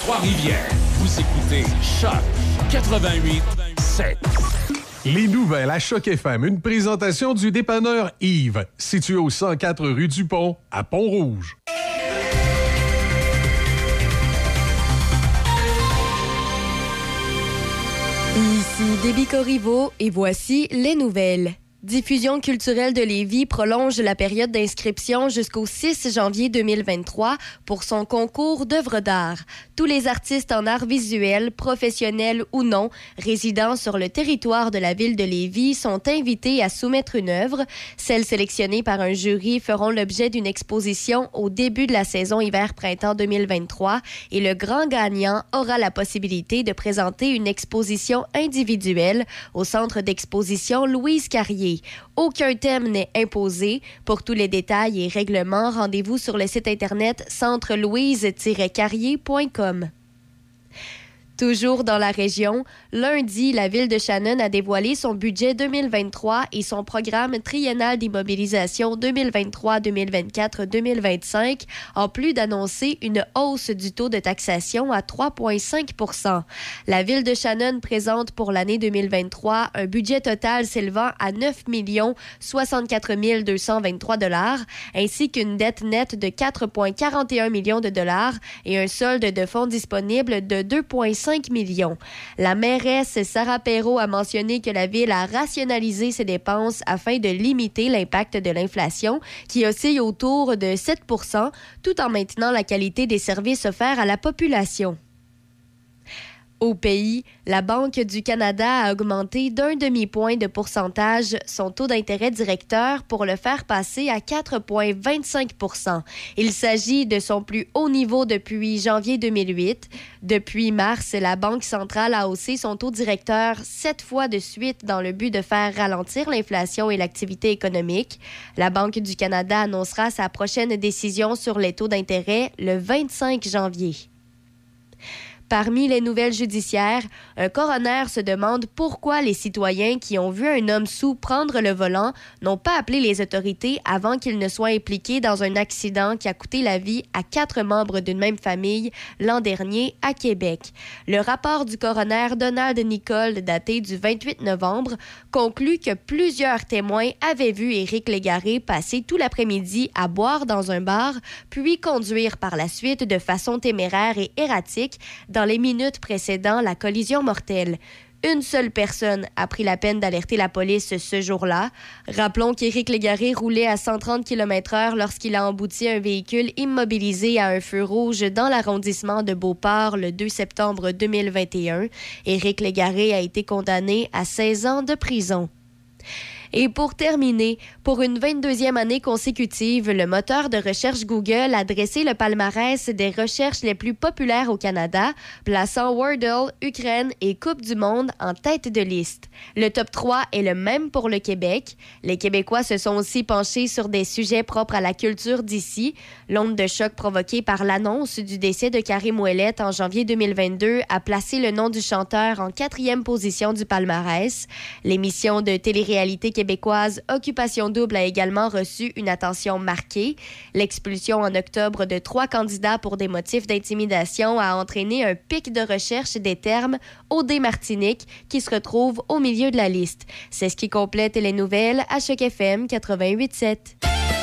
Trois-Rivières. Vous écoutez Choc 88 7. Les nouvelles à Choc FM, une présentation du dépanneur Yves, situé au 104 rue du Pont, à Pont-Rouge. Ici Déby Corriveau et voici les nouvelles. Diffusion culturelle de Lévis prolonge la période d'inscription jusqu'au 6 janvier 2023 pour son concours d'œuvres d'art. Tous les artistes en art visuel, professionnels ou non, résidant sur le territoire de la ville de Lévis sont invités à soumettre une œuvre. Celles sélectionnées par un jury feront l'objet d'une exposition au début de la saison hiver-printemps 2023 et le grand gagnant aura la possibilité de présenter une exposition individuelle au centre d'exposition Louise Carrier. Aucun thème n'est imposé. Pour tous les détails et règlements, rendez-vous sur le site internet centrelouise-carrier.com. Toujours dans la région, lundi, la ville de Shannon a dévoilé son budget 2023 et son programme triennal d'immobilisation 2023-2024-2025, en plus d'annoncer une hausse du taux de taxation à 3,5 La ville de Shannon présente pour l'année 2023 un budget total s'élevant à 9 64 223 dollars, ainsi qu'une dette nette de 4,41 millions de dollars et un solde de fonds disponible de 2,5 millions. La mairesse Sarah Perrault a mentionné que la ville a rationalisé ses dépenses afin de limiter l'impact de l'inflation qui oscille autour de 7 tout en maintenant la qualité des services offerts à la population. Au pays, la Banque du Canada a augmenté d'un demi-point de pourcentage son taux d'intérêt directeur pour le faire passer à 4,25% Il s'agit de son plus haut niveau depuis janvier 2008. Depuis mars, la Banque centrale a haussé son taux directeur sept fois de suite dans le but de faire ralentir l'inflation et l'activité économique. La Banque du Canada annoncera sa prochaine décision sur les taux d'intérêt le 25 janvier. Parmi les nouvelles judiciaires, un coroner se demande pourquoi les citoyens qui ont vu un homme sous prendre le volant n'ont pas appelé les autorités avant qu'il ne soit impliqué dans un accident qui a coûté la vie à quatre membres d'une même famille l'an dernier à Québec. Le rapport du coroner Donald Nicole, daté du 28 novembre, conclut que plusieurs témoins avaient vu Éric Légaré passer tout l'après-midi à boire dans un bar, puis conduire par la suite de façon téméraire et erratique les minutes précédant la collision mortelle. Une seule personne a pris la peine d'alerter la police ce jour-là. Rappelons qu'Éric Légaré roulait à 130 km/h lorsqu'il a embouti un véhicule immobilisé à un feu rouge dans l'arrondissement de Beauport le 2 septembre 2021. Éric Légaré a été condamné à 16 ans de prison. Et pour terminer, pour une 22e année consécutive, le moteur de recherche Google a dressé le palmarès des recherches les plus populaires au Canada, plaçant Wordle, Ukraine et Coupe du Monde en tête de liste. Le top 3 est le même pour le Québec. Les Québécois se sont aussi penchés sur des sujets propres à la culture d'ici. L'onde de choc provoquée par l'annonce du décès de Karim Ouellet en janvier 2022 a placé le nom du chanteur en quatrième position du palmarès. L'émission de télé-réalité Occupation Double a également reçu une attention marquée. L'expulsion en octobre de trois candidats pour des motifs d'intimidation a entraîné un pic de recherche des termes OD Martinique qui se retrouve au milieu de la liste. C'est ce qui complète les nouvelles à Choc FM 88.7.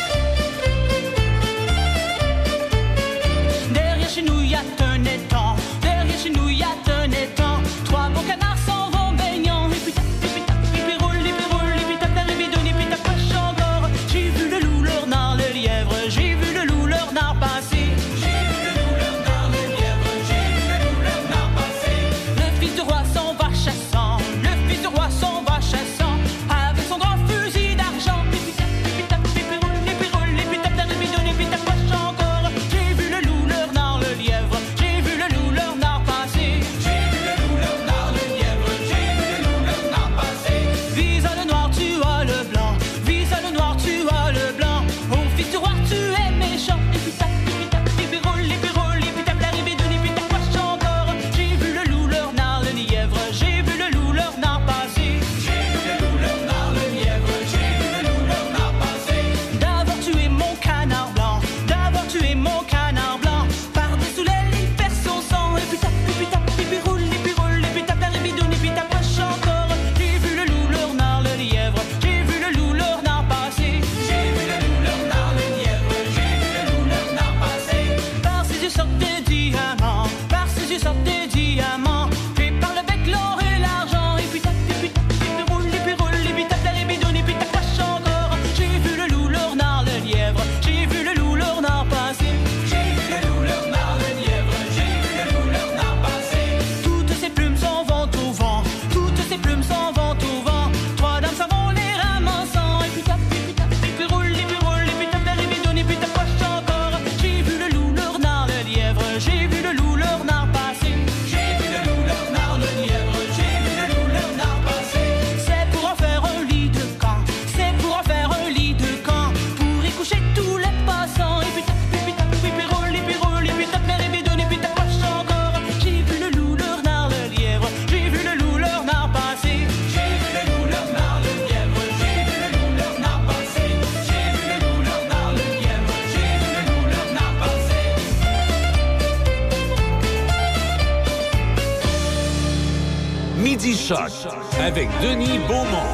Choc avec Denis Beaumont.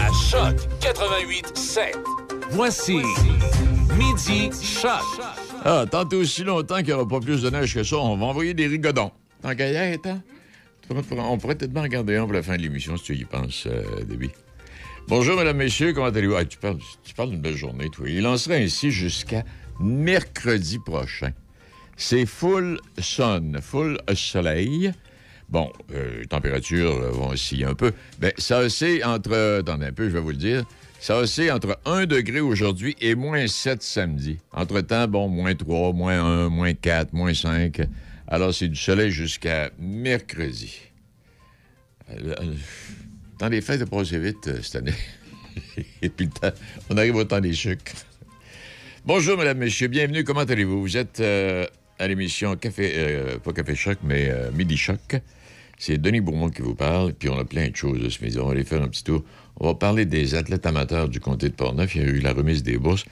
À Choc 88 7. Voici Midi Choc. Ah, tant aussi longtemps qu'il n'y aura pas plus de neige que ça, on va envoyer des rigodons. Tant qu'à y être, hein? On pourrait peut-être bien regarder un pour la fin de l'émission, si tu y penses, euh, Déby. Bonjour, mesdames, messieurs, comment allez-vous? Ah, tu parles, tu parles d'une belle journée, toi. Il en sera ainsi jusqu'à mercredi prochain. C'est full sun, full soleil. Bon, euh, les températures euh, vont osciller un peu. Ben, ça oscille entre... Attendez un peu, je vais vous le dire. Ça oscille entre 1 degré aujourd'hui et moins 7 samedi. Entre-temps, bon, moins 3, moins 1, moins 4, moins 5. Alors, c'est du soleil jusqu'à mercredi. Euh, euh, Dans les fêtes de passer vite cette année. et puis, le temps- on arrive au temps des sucres. Bonjour, mesdames, messieurs. Bienvenue. Comment allez-vous? Vous êtes à l'émission Café, pas Café Choc, mais Midi Choc. C'est Denis Bourmont qui vous parle. Puis on a plein de choses ce midi. On va aller faire un petit tour. On va parler des athlètes amateurs du comté de Portneuf. Il y a eu la remise des bourses.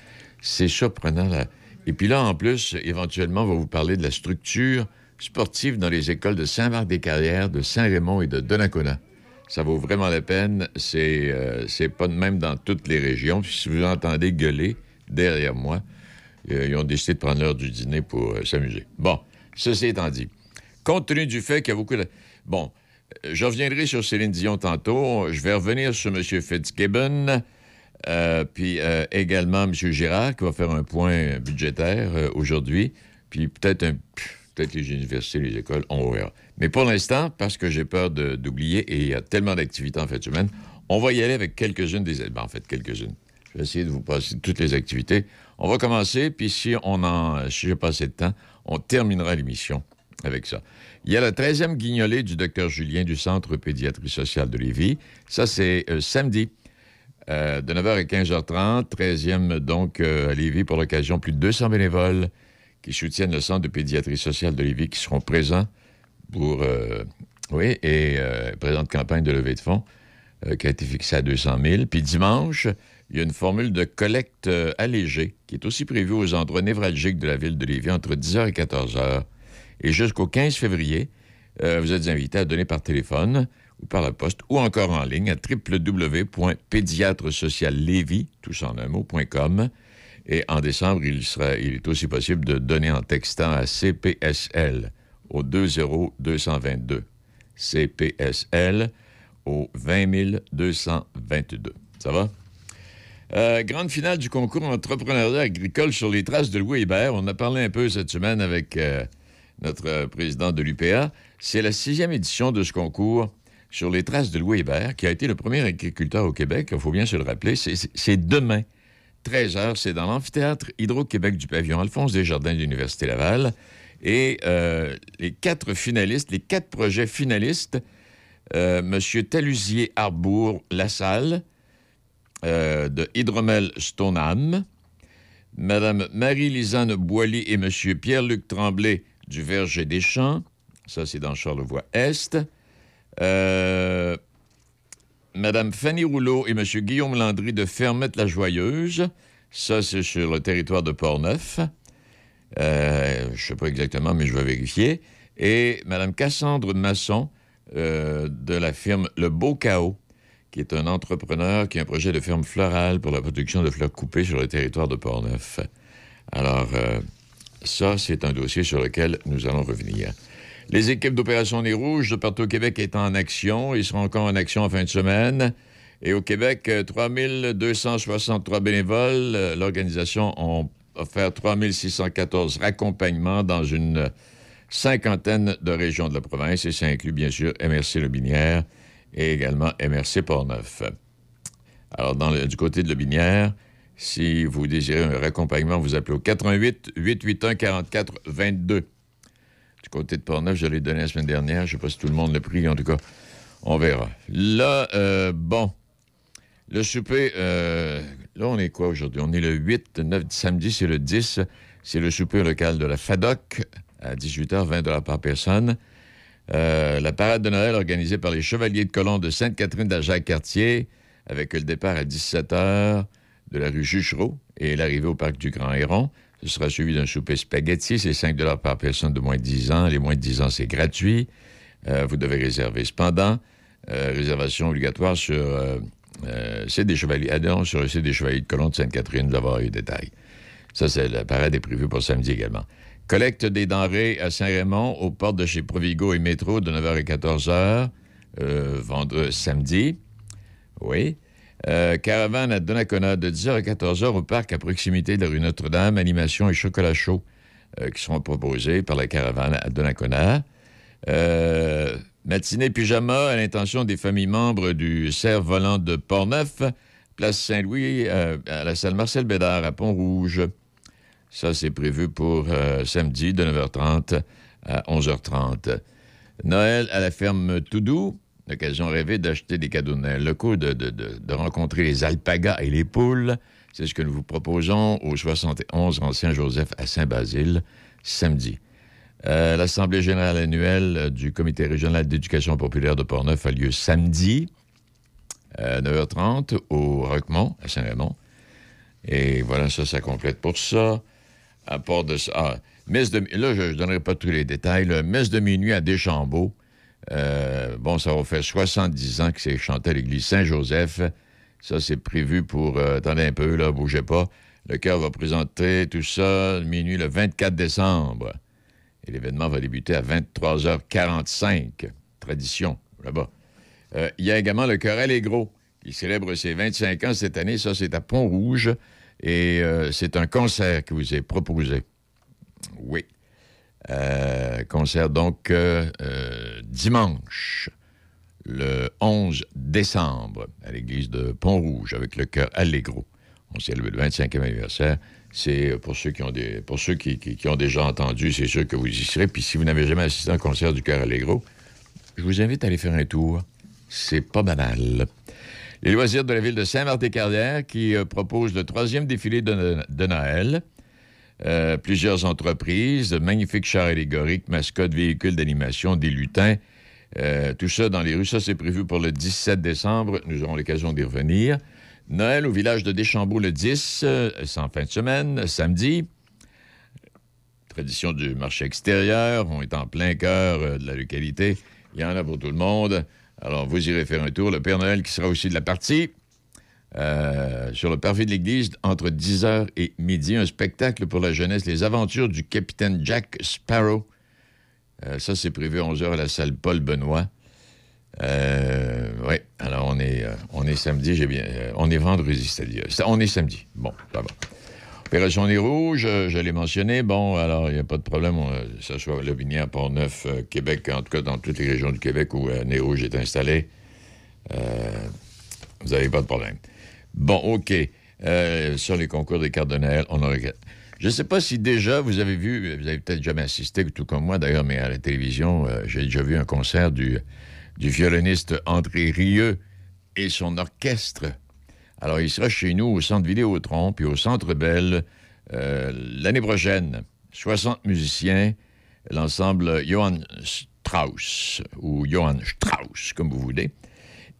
C'est surprenant. Là. Et puis là, en plus, éventuellement, on va vous parler de la structure sportive dans les écoles de Saint-Marc-des-Carrières, de Saint-Raymond et de Donnacona. Ça vaut vraiment la peine. C'est euh, pas de même dans toutes les régions. Si vous entendez gueuler derrière moi, euh, ils ont décidé de prendre l'heure du dîner pour euh, s'amuser. Bon, ceci étant dit, compte tenu du fait qu'il y a beaucoup de... Bon, euh, je reviendrai sur Céline Dion tantôt. Je vais revenir sur M. Fitzgibbon, euh, puis euh, également M. Girard, qui va faire un point budgétaire aujourd'hui, puis peut-être un... Peut-être les universités, les écoles, on verra. Mais pour l'instant, parce que j'ai peur d'oublier, et il y a tellement d'activités en fin de semaine, on va y aller avec quelques-unes des... ben, en fait, quelques-unes. Je vais essayer de vous passer toutes les activités. On va commencer, puis si on en, si j'ai pas assez de temps, on terminera l'émission avec ça. Il y a la 13e guignolée du docteur Julien du Centre pédiatrie sociale de Lévis. Ça, c'est euh, samedi, euh, de 9h à 15h30. 13e, donc, euh, à Lévis, pour l'occasion, plus de 200 bénévoles qui soutiennent le Centre de pédiatrie sociale de Lévis qui seront présents pour, oui, et présente campagne de levée de fonds qui a été fixée à 200 000. Puis dimanche, il y a une formule de collecte allégée qui est aussi prévue aux endroits névralgiques de la ville de Lévis entre 10h et 14h. Et jusqu'au 15 février, euh, vous êtes invités à donner par téléphone ou par la poste ou encore en ligne à www.pédiatresociallévis, tous en un mot.com. Et en décembre, il, sera, il est aussi possible de donner en textant à CPSL au 20222. CPSL au 20 222. Ça va? Euh, grande finale du concours entrepreneuriat agricole sur les traces de Louis Hébert. On a parlé un peu cette semaine avec euh, notre euh, président de l'UPA. C'est la sixième édition de ce concours sur les traces de Louis Hébert, qui a été le premier agriculteur au Québec. Il faut bien se le rappeler. C'est- demain, 13 h. C'est dans l'amphithéâtre Hydro-Québec du pavillon Alphonse Desjardins de l'Université Laval. Et euh, les quatre finalistes, les quatre projets finalistes, euh, M. Talusier Arbour Lassalle, de Hydromel Stoneham, Mme Marie-Lisanne Boily et M. Pierre-Luc Tremblay du Verger des Champs, ça c'est dans Charlevoix-Est, euh, Mme Fanny Rouleau et M. Guillaume Landry de Fermette-la-Joyeuse, ça c'est sur le territoire de Portneuf, euh, je ne sais pas exactement, mais je vais vérifier, et Mme Cassandre Masson euh, de la firme Le Beau Chaos, qui est un entrepreneur qui a un projet de ferme florale pour la production de fleurs coupées sur le territoire de Portneuf. Alors, euh, ça, c'est un dossier sur lequel nous allons revenir. Les équipes d'opération Nez Rouge de partout au Québec est en action. Ils seront encore en action en fin de semaine. Et au Québec, euh, 3263 bénévoles. Euh, L'organisation a offert 3614 raccompagnements dans une cinquantaine de régions de la province. Et ça inclut, bien sûr, MRC Lobinière et également MRC Portneuf. Alors, dans le- du côté de Lobinière, si vous désirez un raccompagnement, vous appelez au 88 881 44 22. Du côté de Portneuf, je l'ai donné la semaine dernière. Je ne sais pas si tout le monde l'a pris. En tout cas, on verra. Là, euh, bon, le souper, euh, là, on est quoi aujourd'hui? On est le 8, 9, samedi, c'est le 10. C'est le souper local de la FADOC à 18h, 20 par personne. Euh, la parade de Noël organisée par les Chevaliers de Colomb de Sainte-Catherine d'Ajac-Cartier, avec le départ à 17h de la rue Juchereau et l'arrivée au parc du Grand Héron. Ce sera suivi d'un souper spaghetti. C'est 5 par personne de moins de 10 ans. Les moins de 10 ans, c'est gratuit. Euh, vous devez réserver cependant. Euh, réservation obligatoire sur euh, euh, sur le site des Chevaliers de Colomb de Sainte-Catherine d'avoir les détails. Ça, c'est la parade est prévue pour samedi également. Collecte des denrées à Saint-Raymond, aux portes de chez Provigo et Métro, de 9h à 14h, euh, vendredi, samedi. Oui. Euh, caravane à Donnacona, de 10h à 14h, au parc à proximité de la rue Notre-Dame. Animation et chocolat chaud euh, qui seront proposés par la caravane à Donnacona. Euh, matinée pyjama à l'intention des familles membres du cerf volant de Portneuf, place Saint-Louis, à la salle Marcel Bédard à Pont-Rouge. Ça, c'est prévu pour samedi de 9h30 à 11h30. Noël à la ferme Toudou. L'occasion rêvée d'acheter des cadeaux de Noël locaux, de, de- de- de rencontrer les alpagas et les poules. C'est ce que nous vous proposons au 71 Ancien Joseph à Saint-Basile, samedi. Euh, L'Assemblée générale annuelle euh, du Comité régional d'éducation populaire de Portneuf a lieu samedi, à 9h30, au Roquemont, à Saint-Raymond. Et voilà, ça, ça complète pour ça. À part de ça. ah, messe de, là, je ne donnerai pas tous les détails. messe de minuit à Deschambault. Euh, bon, ça va faire 70 ans que c'est chanté à l'église Saint-Joseph. Ça, c'est prévu pour. euh, attendez un peu, là, bougez pas. Le chœur va présenter tout ça minuit le 24 décembre. Et l'événement va débuter à 23h45. Tradition, là-bas. Euh, il y a également le chœur Allégro, qui célèbre ses 25 ans cette année. Ça, c'est à Pont-Rouge. Et c'est un concert qui vous est proposé. Oui. Euh, concert donc euh, euh, dimanche, le 11 décembre, à l'église de Pont-Rouge, avec le chœur Allegro. On célèbre le 25e anniversaire. C'est pour ceux qui ont déjà entendu, c'est sûr que vous y serez. Puis si vous n'avez jamais assisté à un concert du chœur Allegro, je vous invite à aller faire un tour. C'est pas banal. Les loisirs de la ville de Saint-Martin-Carrière qui euh, propose le troisième défilé de Noël. Euh, plusieurs entreprises, magnifiques chars allégoriques, mascottes, véhicules d'animation, des lutins. Euh, tout ça dans les rues. Ça, c'est prévu pour le 17 décembre. Nous aurons l'occasion d'y revenir. Noël au village de Deschambault le 10, euh, en fin de semaine, samedi. Tradition du marché extérieur. On est en plein cœur euh, de la localité. Il y en a pour tout le monde. Alors, vous irez faire un tour. Le Père Noël qui sera aussi de la partie. Euh, sur le parvis de l'église, entre 10h et midi, un spectacle pour la jeunesse, Les aventures du capitaine Jack Sparrow. Euh, ça, c'est prévu à 11h à la salle Paul Benoît. Euh, oui, alors on est, on est samedi, j'ai bien. on est vendredi, c'est-à-dire. On est samedi. Bon, ça va. Opération Nez Rouge, je l'ai mentionné. Bon, alors, il n'y a pas de problème, que ce soit Binière, Port-Neuf, Québec, en tout cas dans toutes les régions du Québec où Nez Rouge est installé. Vous n'avez pas de problème. Bon, OK. Euh, sur les concours des Noël, on aurait... Je ne sais pas si déjà vous avez vu, vous avez peut-être jamais assisté, tout comme moi d'ailleurs, mais à la télévision, euh, j'ai déjà vu un concert du, violoniste André Rieu et son orchestre. Alors, il sera chez nous au Centre Vidéotron puis au Centre Belle euh, l'année prochaine. 60 musiciens, l'ensemble Johann Strauss ou Johann Strauss, comme vous voulez.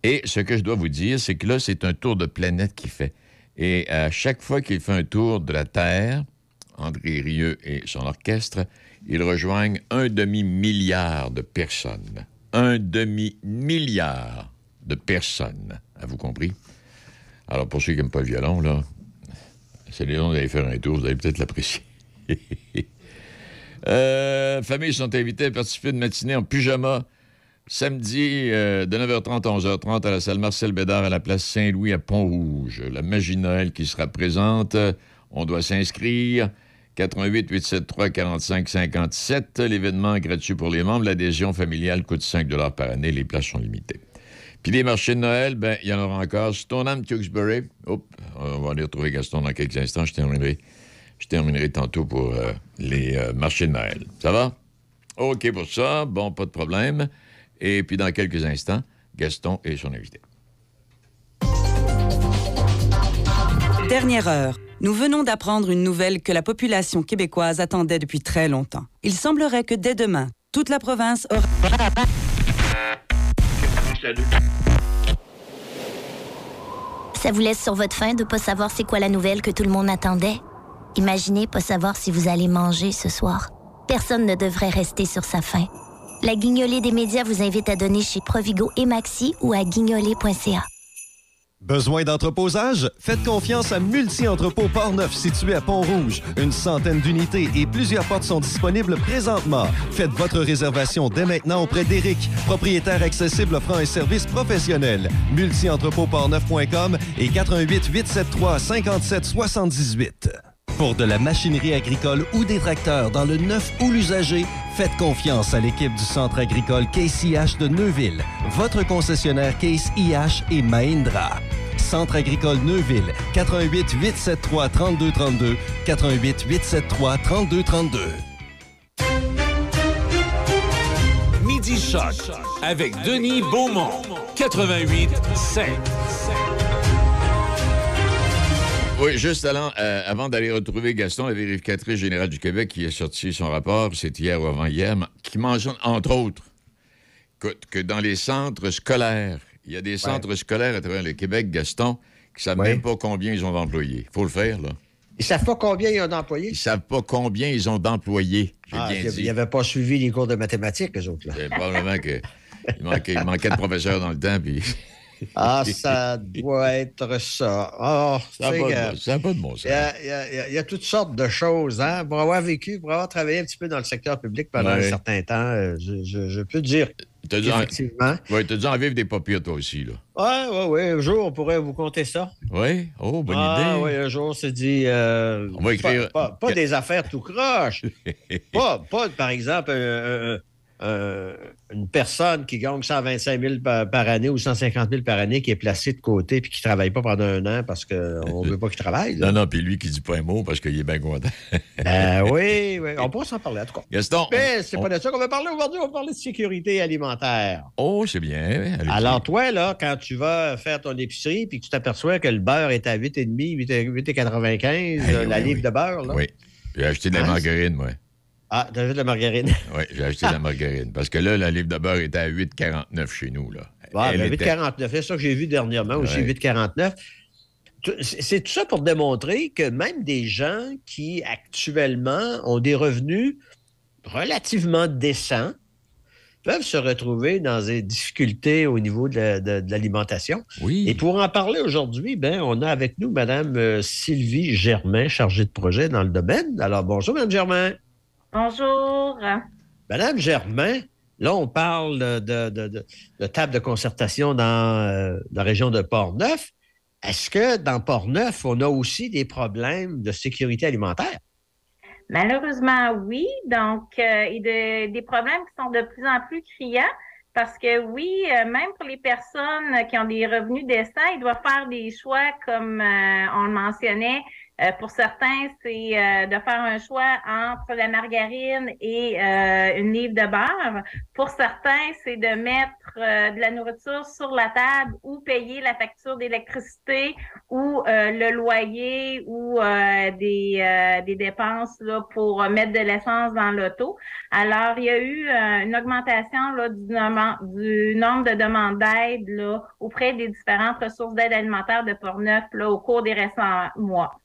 Et ce que je dois vous dire, c'est que là, c'est un tour de planète qu'il fait. Et à chaque fois qu'il fait un tour de la Terre, André Rieu et son orchestre, ils rejoignent un demi-milliard de personnes. Un demi-milliard de personnes. Avez-vous compris? Alors, pour ceux qui n'aiment pas le violon, là, c'est les noms d'aller faire un tour, vous allez peut-être l'apprécier. Euh, familles sont invitées à participer de matinée en pyjama samedi euh, de 9h30 à 11h30 à la salle Marcel Bédard à la place Saint-Louis à Pont-Rouge. La magie Noël qui sera présente. On doit s'inscrire. 88 873 45 57. L'événement gratuit pour les membres. L'adhésion familiale coûte 5 par année. Les places sont limitées. Puis les marchés de Noël, ben, il y en aura encore. Stoneham, Tewksbury. On va aller retrouver Gaston dans quelques instants. Je terminerai, je terminerai tantôt pour euh, les euh, marchés de Noël. Ça va? OK pour ça. Bon, pas de problème. Et puis dans quelques instants, Gaston et son invité. Dernière heure. Nous venons d'apprendre une nouvelle que la population québécoise attendait depuis très longtemps. Il semblerait que dès demain, toute la province aura... Ça vous laisse sur votre faim de pas savoir c'est quoi la nouvelle que tout le monde attendait? Imaginez pas savoir si vous allez manger ce soir. Personne ne devrait rester sur sa faim. La guignolée des médias vous invite à donner chez Provigo et Maxi ou à guignolée.ca. Besoin d'entreposage? Faites confiance à Multi-Entrepôt Port-Neuf situé à Pont-Rouge. Une centaine d'unités et plusieurs portes sont disponibles présentement. Faites votre réservation dès maintenant auprès d'Éric, propriétaire accessible offrant un service professionnel. Multi-entrepôt-port-neuf.com et 88 873 57 78. Pour de la machinerie agricole ou des tracteurs dans le neuf ou l'usager, faites confiance à l'équipe du Centre agricole Case IH de Neuville, votre concessionnaire Case IH et Mahindra. Centre agricole Neuville, 88 873 3232, 88 873 3232. Midi Choc avec Denis Beaumont, 88 5. Oui, juste allant, euh, avant d'aller retrouver Gaston, la vérificatrice générale du Québec, qui a sorti son rapport, c'est hier ou avant-hier, qui mentionne, entre autres, que, que dans les centres scolaires, il y a des centres scolaires à travers le Québec, Gaston, qui savent Ouais. même pas combien ils ont d'employés. faut le faire, là. Ils savent pas combien ils ont d'employés? Ils savent pas combien ils ont d'employés. J'ai Ah, bien ils n'avaient pas suivi les cours de mathématiques, eux autres. Là. C'est probablement que il manquait, il manquait de professeurs dans le temps, puis Ah, ça doit être ça. Ah, ça n'a pas, euh, de- pas bon sens. il y, a, y y toutes sortes de choses. Hein? Pour avoir vécu, pour avoir travaillé un petit peu dans le secteur public pendant Ouais. un certain temps, euh, je, je- je peux dire T'as dû, en... ouais, dû en vivre des papiers, toi aussi, là. Oui, oui, oui. Un jour, on pourrait vous compter ça. Oui? Oh, bonne ah, idée. oui, un jour, c'est dit. euh, On va écrire- Pas, pas- pas des affaires tout croche. pas, pas, par exemple, un- un- une personne qui gagne 125 000 par, par année ou 150 000 par année qui est placée de côté puis qui ne travaille pas pendant un an parce qu'on ne veut pas qu'il travaille. là. Non, non, puis lui qui dit pas un mot parce qu'il est bien content. Ben oui, oui. On pourra s'en parler, en tout cas. Gaston. Mais c'est on- pas de ça qu'on va parler aujourd'hui. On va parler de sécurité alimentaire. Oh, c'est bien. Alors, toi, là, quand tu vas faire ton épicerie puis que tu t'aperçois que le beurre est à 8,5, 8,95, Eh euh, la oui, livre oui. de beurre, là. Oui. J'ai acheté de la Hein? margarine, moi. Ah, t'as vu de la margarine? Oui, j'ai acheté de la margarine. Parce que là, la livre de beurre était à 8,49 chez nous, là. Ah, Elle ben, était- 8,49. C'est ça que j'ai vu dernièrement aussi, Ouais. 8,49. Tout- C'est tout ça pour démontrer que même des gens qui actuellement ont des revenus relativement décents peuvent se retrouver dans des difficultés au niveau de la- de- de l'alimentation. Oui. Et pour en parler aujourd'hui, ben, on a avec nous Mme euh, Sylvie Germain, chargée de projet dans le domaine. Alors, bonjour, Mme Germain. Bonjour. Madame Germain, là, on parle de, de- de- de table de concertation dans euh, la région de Port-Neuf. Est-ce que dans Port-Neuf, on a aussi des problèmes de sécurité alimentaire? Malheureusement, oui. Donc, euh, et de- des problèmes qui sont de plus en plus criants parce que oui, euh, même pour les personnes qui ont des revenus décents, ils doivent faire des choix comme euh, on le mentionnait. Euh, pour certains, c'est euh, de faire un choix entre la margarine et euh, une livre de beurre. Pour certains, c'est de mettre euh, de la nourriture sur la table ou payer la facture d'électricité ou euh, le loyer ou des, des dépenses là, pour mettre de l'essence dans l'auto. Alors, il y a eu une augmentation là, du, du nombre de demandes d'aide auprès des différentes ressources d'aide alimentaire de Portneuf là, au cours des récents mois.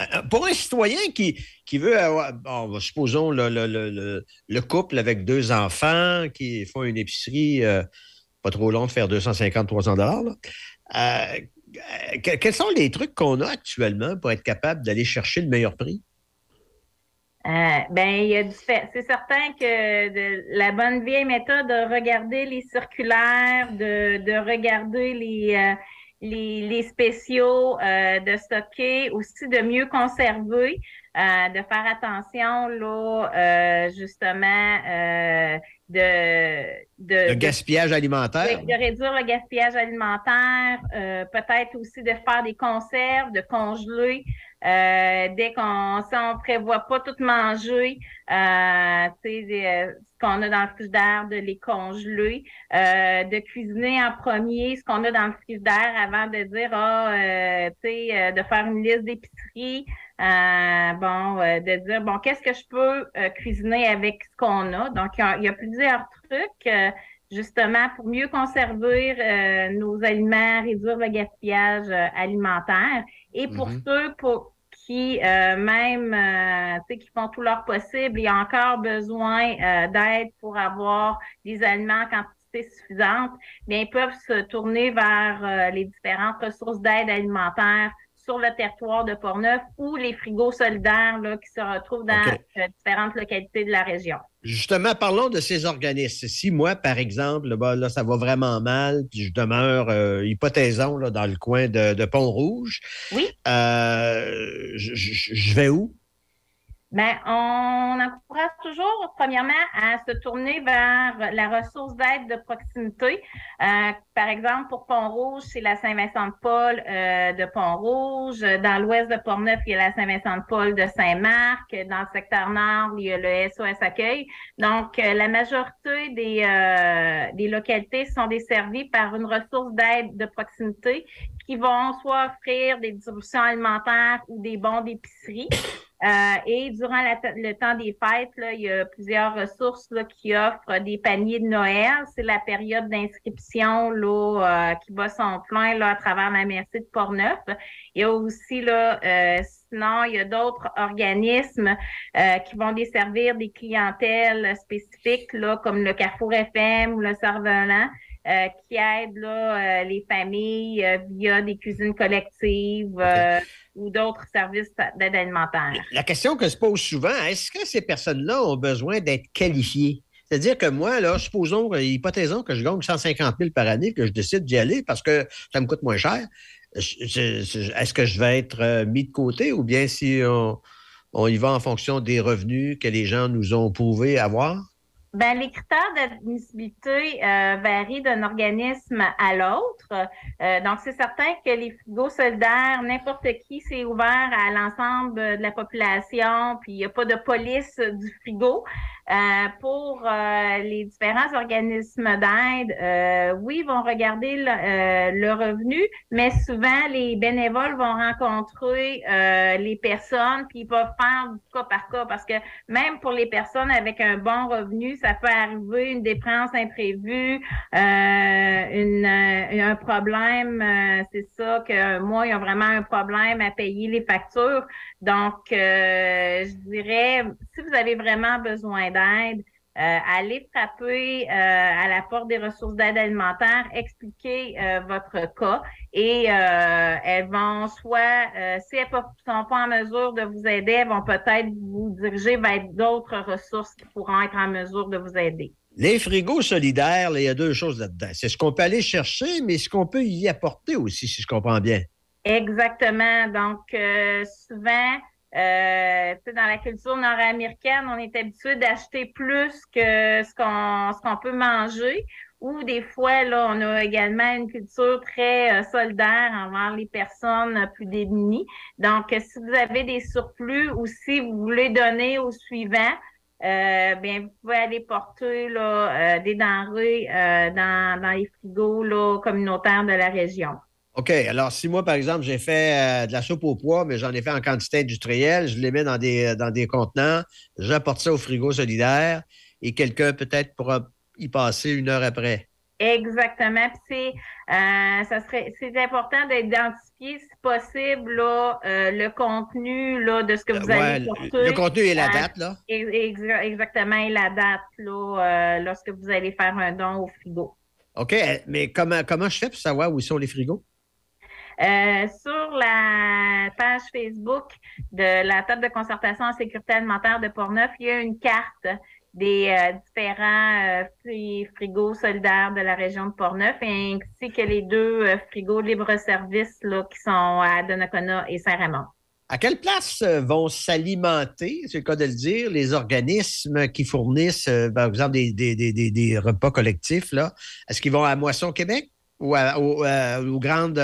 Euh, Pour un citoyen qui, qui veut avoir, bon, supposons le, le- le- le- le couple avec deux enfants qui font une épicerie euh, pas trop long de faire 250-300 dollars. euh, que- quels sont les trucs qu'on a actuellement pour être capable d'aller chercher le meilleur prix? Euh, ben, il y a du fait. C'est certain que la bonne vieille méthode de regarder les circulaires, de, de regarder les, les, les spéciaux, euh, de stocker, aussi de mieux conserver, euh, de faire attention là, euh, justement, euh, de, de, Le gaspillage alimentaire. de, de réduire le gaspillage alimentaire, euh, peut-être aussi de faire des conserves, de congeler. Euh, dès qu'on si on prévoit pas tout manger, euh, qu'on a dans le frigidaire, de les congeler, euh, de cuisiner en premier ce qu'on a dans le frigidaire avant de dire ah, euh, tu sais, euh, de faire une liste d'épicerie. Bon, de dire bon, qu'est-ce que je peux cuisiner avec ce qu'on a? Donc, il y a, il y a plusieurs trucs. justement pour mieux conserver euh, nos aliments, réduire le gaspillage euh, alimentaire. Et pour Mhm. ceux pour qui euh, même euh, tu sais, qui font tout leur possible, il y a encore besoin euh, d'aide pour avoir des aliments en quantité suffisante, bien, ils peuvent se tourner vers euh, les différentes ressources d'aide alimentaire sur le territoire de Portneuf ou les frigos solidaires là, qui se retrouvent dans euh, différentes localités de la région. Justement, parlons de ces organismes. Si moi, par exemple, là, ben, là, ça va vraiment mal, puis je demeure, euh, hypothésons, là, dans le coin de, de Pont-Rouge, Oui. euh, je, je- je vais où? Ben, on encourage toujours, premièrement, à se tourner vers la ressource d'aide de proximité. Euh, par exemple, pour Pont-Rouge, c'est la Saint-Vincent-de-Paul euh, de Pont-Rouge. Dans l'ouest de Port-Neuf, il y a la Saint-Vincent-de-Paul de Saint-Marc. Dans le secteur nord, il y a le SOS Accueil. Donc, euh, la majorité des, euh, des localités sont desservies par une ressource d'aide de proximité qui vont soit offrir des distributions alimentaires ou des bons d'épicerie. Euh, et durant le temps des fêtes, là, il y a plusieurs ressources là, qui offrent des paniers de Noël. C'est la période d'inscription euh, qui bat son plein là, à travers la MRC de Portneuf. Il y a aussi, là, euh, sinon, il y a d'autres organismes euh, qui vont desservir des clientèles spécifiques, là, comme le Carrefour FM ou le Cerf-Volant. Euh, qui aident là, euh, les familles euh, via des cuisines collectives ou d'autres services d'aide alimentaire. La question que se pose souvent, est-ce que ces personnes-là ont besoin d'être qualifiées? C'est-à-dire que moi, là, supposons, hypothésons que je gagne 150 000 par année, que je décide d'y aller parce que ça me coûte moins cher. Est-ce que je vais être mis de côté ou bien si on, on y va en fonction des revenus que les gens nous ont prouvé avoir? Ben, les critères d'admissibilité euh, varient d'un organisme à l'autre. Euh, donc, c'est certain que les frigos solidaires, n'importe qui, c'est ouvert à l'ensemble de la population, puis il n'y a pas de police du frigo. Euh, pour euh, les différents organismes d'aide, euh, oui, ils vont regarder le, euh, le revenu, mais souvent, les bénévoles vont rencontrer euh, les personnes, puis ils peuvent faire du cas par cas, parce que même pour les personnes avec un bon revenu, ça peut arriver une dépense imprévue, une, un problème, c'est ça, que moi, ils ont vraiment un problème à payer les factures. Donc, je dirais, si vous avez vraiment besoin d'aide, euh, allez frapper euh, à la porte des ressources d'aide alimentaire, expliquez euh, votre cas et elles vont soit, si elles ne sont pas en mesure de vous aider, elles vont peut-être vous diriger vers d'autres ressources qui pourront être en mesure de vous aider. Les frigos solidaires, là, il y a deux choses là-dedans. C'est ce qu'on peut aller chercher, mais ce qu'on peut y apporter aussi, si je comprends bien. Exactement. Donc, souvent, euh, dans la culture nord-américaine, on est habitué d'acheter plus que ce qu'on ce qu'on peut manger. Ou des fois, là, on a également une culture très euh, solidaire envers les personnes euh, plus démunies. Donc, euh, si vous avez des surplus ou si vous voulez donner au suivant, euh, bien, vous pouvez aller porter là, des denrées dans, dans les frigos là, communautaires de la région. OK. Alors, si moi, par exemple, j'ai fait euh, de la soupe au pois, mais j'en ai fait en quantité industrielle, je les mets dans des, dans des contenants, j'apporte ça au frigo solidaire et quelqu'un peut-être pourra y passer une heure après. Exactement. Puis c'est, euh, ça serait, c'est important d'identifier, si possible, là, euh, le contenu là, de ce que vous ouais, allez le- porter. le contenu et la date, là. ex- exa- Exactement, et la date, là, euh, lorsque vous allez faire un don au frigo. OK. Mais comment, comment je fais pour savoir où sont les frigos? Euh, sur la page Facebook de la table de concertation en sécurité alimentaire de Portneuf, il y a une carte des euh, différents euh, fri- frigos solidaires de la région de Portneuf, ainsi que les deux frigos libre-service qui sont à Donnacona et Saint-Raymond. À quelle place vont s'alimenter, c'est le cas de le dire, les organismes qui fournissent, par exemple, des, repas collectifs? Est-ce qu'ils vont à Moisson Québec ou aux grandes,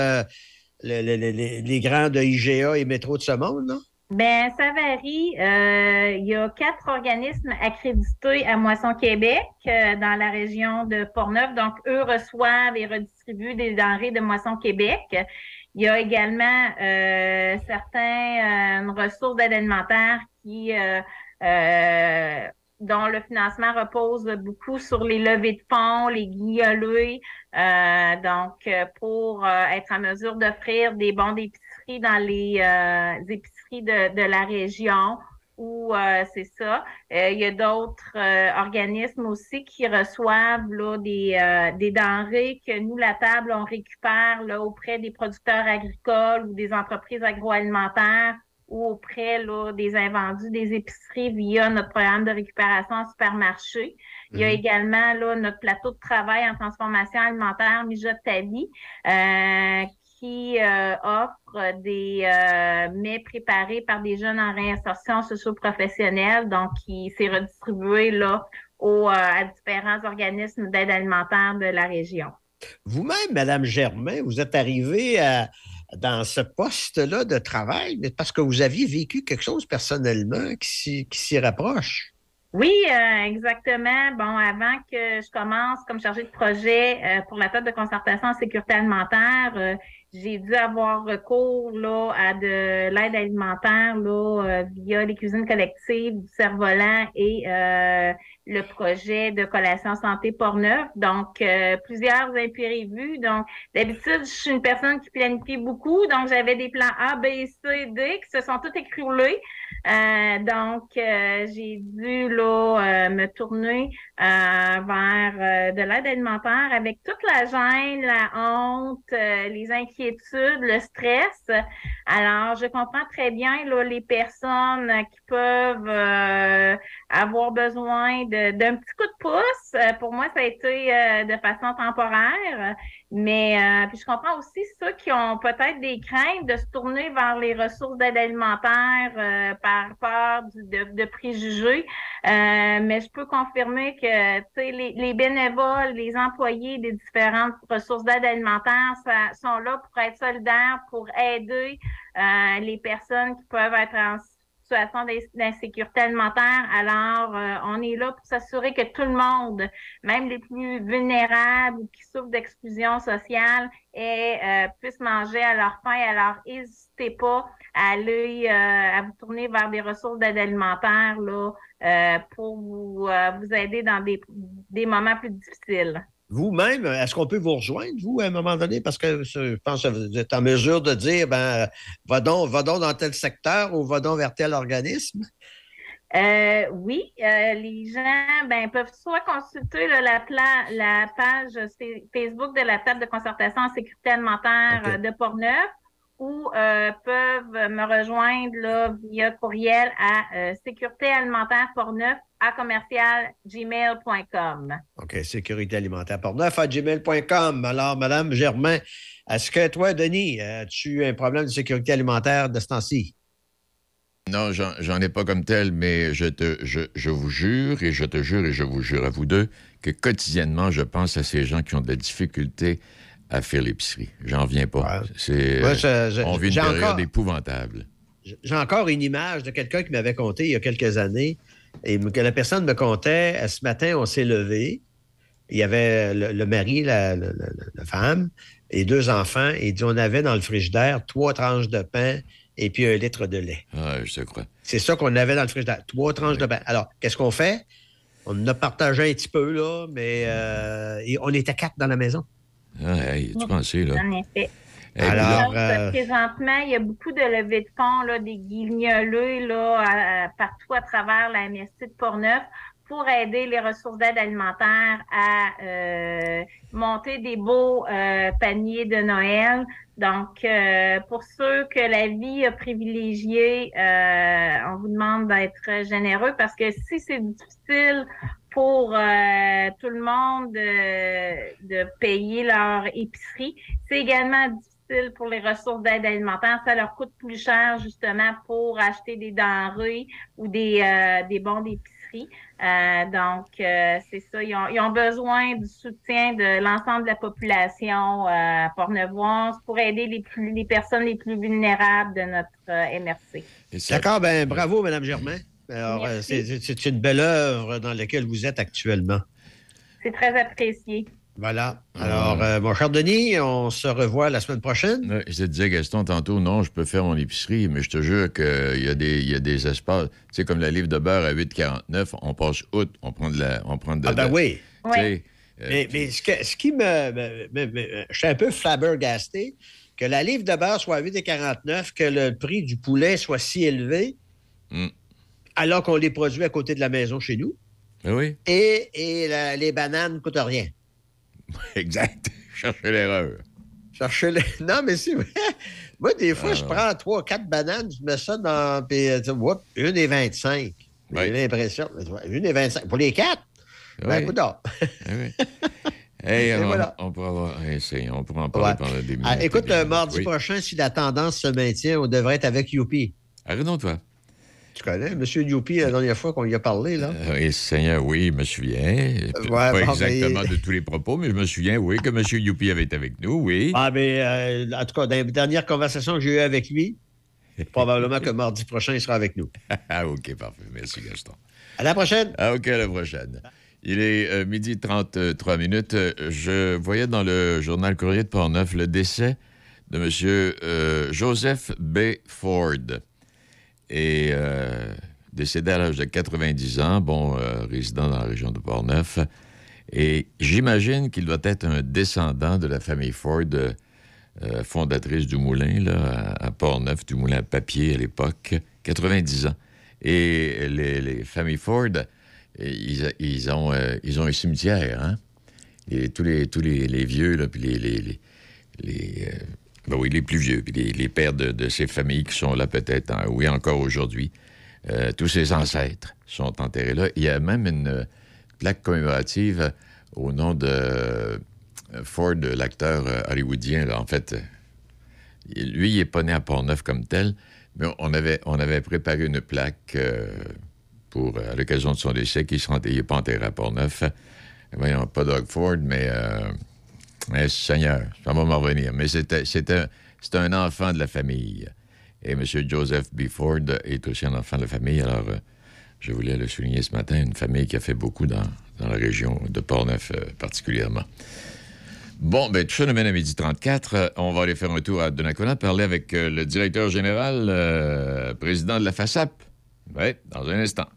euh, le- le- le- les, les grandes IGA et métro de ce là? Ben, ça varie. Euh, il y a quatre organismes accrédités à Moisson Québec euh, dans la région de Portneuf. Donc, eux reçoivent et redistribuent des denrées de Moisson Québec. Il y a également euh, certaines ressources d'aide alimentaire qui euh, euh, dont le financement repose beaucoup sur les levées de fonds, les guignolés, euh, donc euh, pour euh, être en mesure d'offrir des bons d'épicerie dans les euh, épiceries de, de la région ou c'est ça. Il y a d'autres organismes aussi qui reçoivent là, des, des denrées que nous, la table, on récupère là, auprès des producteurs agricoles ou des entreprises agroalimentaires ou auprès là, des invendus des épiceries via notre programme de récupération en supermarché. Il y a Mhm. également là, notre plateau de travail en transformation alimentaire Mijote ta vie, euh, qui euh, offre des euh, mets préparés par des jeunes en réinsertion socio-professionnelle, donc qui s'est redistribué là aux, euh, à différents organismes d'aide alimentaire de la région. Vous-même, Madame Germain, vous êtes arrivée à- dans ce poste-là de travail mais parce que vous aviez vécu quelque chose personnellement qui s'y- rapproche. Oui, euh, exactement. Bon, avant que je commence comme chargée de projet euh, pour la table de concertation en sécurité alimentaire, euh, j'ai dû avoir recours là à de l'aide alimentaire là via les cuisines collectives du Cerf-Volant et le projet de collation santé Portneuf. Donc, euh, plusieurs imprévus. Donc, d'habitude, je suis une personne qui planifie beaucoup. Donc, j'avais des plans A, B, C, D qui se sont tous écroulés. Euh, donc, euh, j'ai dû là euh, me tourner euh, vers euh, de l'aide alimentaire avec toute la gêne, la honte, les inquiétudes, le stress. Alors, je comprends très bien là, les personnes qui peuvent avoir besoin d'un petit coup de pouce. Euh, pour moi, ça a été euh, de façon temporaire. Mais euh, puis je comprends aussi ceux qui ont peut-être des craintes de se tourner vers les ressources d'aide alimentaire euh, par peur du- de, de préjugés. Euh, mais je peux confirmer que les, les bénévoles, les employés des différentes ressources d'aide alimentaire ça- sont là pour être solidaires, pour aider les personnes qui peuvent être en d'insécurité alimentaire. Alors, euh, on est là pour s'assurer que tout le monde, même les plus vulnérables ou qui souffrent d'exclusion sociale, et, euh, puissent manger à leur faim. Alors, n'hésitez pas à aller, euh, à vous tourner vers des ressources d'aide alimentaire là, euh, pour vous, euh, vous aider dans des, des moments plus difficiles. Vous-même, est-ce qu'on peut vous rejoindre, vous, à un moment donné? Parce que je pense que vous êtes en mesure de dire, ben, va donc, va donc dans tel secteur ou va donc vers tel organisme? Euh, oui, euh, les gens ben, peuvent soit consulter là, la, pla- la page fa- Facebook de la table de concertation en sécurité alimentaire euh, de Portneuf ou euh, peuvent me rejoindre là, via courriel à euh, sécurité alimentaire Portneuf à commercial gmail.com. OK, sécurité alimentaire pour neuf à gmail.com. Alors, Madame Germain, est-ce que toi, Denis, as-tu un problème de sécurité alimentaire de ce temps-ci? Non, j'en j'en ai pas comme tel, mais je, te, je, je vous jure, et je te jure, et je vous jure à vous deux, que quotidiennement, je pense à ces gens qui ont de la difficulté à faire l'épicerie. J'en viens pas. C'est, Ouais, je- je- on vit une période encore- épouvantable. J'ai encore une image de quelqu'un qui m'avait conté il y a quelques années et que la personne me contait euh, ce matin, on s'est levé. Il y avait le, le mari, la, la- la- la femme et deux enfants. Et il dit on avait dans le frigidaire trois tranches de pain et puis un litre de lait. Ah, je te crois. C'est ça qu'on avait dans le frigidaire. Trois tranches de pain. Alors, qu'est-ce qu'on fait? On en a partagé un petit peu, là, mais euh, et on était quatre dans la maison. Ah, hey, tu pensais, là? En effet. Alors, Donc, euh, présentement, il y a beaucoup de levées de fonds, là, des guignolés là, à- à- partout à travers la MSC de Portneuf pour aider les ressources d'aide alimentaire à euh, monter des beaux euh, paniers de Noël. Donc, euh, pour ceux que la vie a privilégié, euh, on vous demande d'être généreux parce que si c'est difficile pour euh, tout le monde de, de payer leur épicerie, c'est également difficile pour les ressources d'aide alimentaire. Ça leur coûte plus cher justement pour acheter des denrées ou des, euh, des bons d'épicerie. Euh, donc, euh, c'est ça. Ils ont, ils ont besoin du soutien de l'ensemble de la population euh, à Port-Nevoise pour aider les, plus, les personnes les plus vulnérables de notre euh, MRC. D'accord, ben bravo, Mme Germain. Alors, euh, c'est une belle œuvre dans laquelle vous êtes actuellement. C'est très apprécié. Voilà. Alors, euh, mon cher Denis, on se revoit la semaine prochaine. Ouais, Je te disais, Gaston, tantôt, non, je peux faire mon épicerie, mais je te jure qu'il y, a des- il y a des espaces. Tu sais, comme la livre de beurre à 8,49, on passe août, on prend de la. On prend de, Ah ben de- oui. tu sais, euh, Mais, mais ce, que- ce qui me, me- me- me- Je suis un peu flabbergasté que la livre de beurre soit à 8,49, que le prix du poulet soit si élevé, Mm. Alors qu'on les produit à côté de la maison chez nous, ben oui, et, et la- les bananes ne coûtent rien. exact. Cherchez l'erreur. Cherchez les... Non, mais c'est vrai. Moi, des fois, Ah, je non. prends trois, quatre bananes, je mets ça dans. Puis, euh, whoop, une et 25. Ouais. J'ai l'impression. Une et 25. Pour les quatre? Ben, Oui. écoute. Ben oui. Hey, Et on, voilà. on pourra avoir- hey, c'est- on pourra en parler Ouais. pendant des minutes. Ah, écoute, et des euh, minutes. mardi Oui. prochain, si la tendance se maintient, on devrait être avec Youpi. Arrête-toi. Tu connais M. Youpi la dernière fois qu'on y a parlé, là? Euh, oui, Seigneur, oui, je me souviens. Ouais, pas bon, exactement mais- de tous les propos, mais je me souviens, oui, que M. Youpi avait été avec nous, oui. Ah, mais euh, en tout cas, dans les dernières conversations que j'ai eues avec lui, probablement que mardi prochain, il sera avec nous. Ah, OK, parfait. Merci, Gaston. À la prochaine. Ah, OK, à la prochaine. Il est euh, midi 33 minutes. Euh, Je voyais dans le journal Courrier de Portneuf le décès de M. euh, Joseph B. Ford. Et euh, décédé à l'âge de 90 ans, bon, euh, résident dans la région de Portneuf. Et j'imagine qu'il doit être un descendant de la famille Ford, euh, fondatrice du moulin là, à, Portneuf, du moulin à papier à l'époque, 90 ans. Et les, les familles Ford, ils, ils ont, ils ont un cimetière, hein? Tous les, tous les, vieux, là, puis les, les, ben oui, les plus vieux, les, pères de, ces familles qui sont là peut-être, hein, oui, encore aujourd'hui, euh, tous ces ancêtres sont enterrés là. Il y a même une euh, plaque commémorative au nom de euh, Ford, l'acteur euh, hollywoodien, en fait. euh, lui, il n'est pas né à Port-Neuf comme tel, mais on avait, préparé une plaque euh, pour, à l'occasion de son décès, qui n'est pas enterré à Port-Neuf. Voyons, pas Doug Ford, mais, euh, mais Seigneur, ça va m'en revenir. Mais c'était, un enfant de la famille. Et M. Joseph B. Ford est aussi un enfant de la famille. Alors, euh, je voulais le souligner ce matin, une famille qui a fait beaucoup dans, dans la région de Port-Neuf euh, particulièrement. Bon, ben tout ça nous mène à midi 34. Euh, on va aller faire un tour à Donnacona, parler avec le directeur général, président de la FASAP. Oui, dans un instant.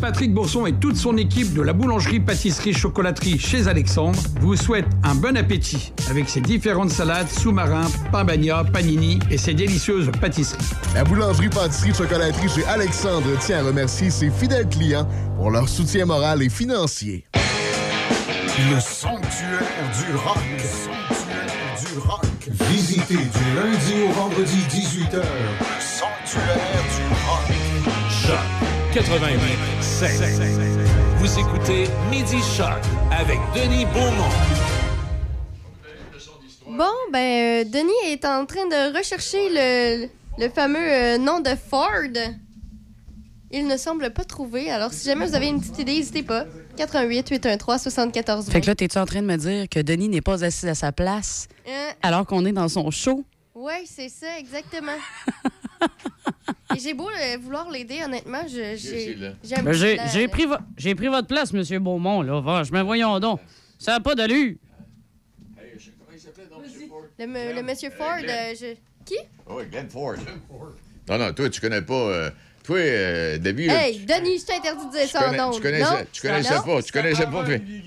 Patrick Bourson et toute son équipe de la boulangerie, pâtisserie, chocolaterie chez Alexandre vous souhaitent un bon appétit avec ses différentes salades, sous-marins, pain bagna, panini et ses délicieuses pâtisseries. La boulangerie, pâtisserie, chocolaterie chez Alexandre tient à remercier ses fidèles clients pour leur soutien moral et financier. Le sanctuaire du rock. Le sanctuaire du rock. Visitez du lundi au vendredi 18h. Le sanctuaire du rock. Choc 88 7. Vous écoutez Midi Choc avec Denis Beaumont. Bon, ben, euh, Denis est en train de rechercher le, le fameux euh, nom de Ford. Il ne semble pas trouver. Alors, si jamais vous avez une petite idée, n'hésitez pas. 88 813 74 Fait que là, t'es-tu en train de me dire que Denis n'est pas assis à sa place Euh, alors qu'on est dans son show? ouais, c'est ça, exactement. J'ai beau euh, vouloir l'aider, honnêtement, je- j'ai Ben, j'ai, pris, vo- j'ai pris votre place, Monsieur Beaumont, là. Franchement, voyons donc. Ça n'a pas d'allure. Le, me- le monsieur Ford, euh, je... Qui? Oui, Glenn Ford. Non, non, toi, tu connais pas. euh, toi, euh, David. là, Hey, Denis, je t'ai interdit de dire tu, ça en connais, nom. tu connaissais, tu connaissais pas. Tu connaissais pas. puis-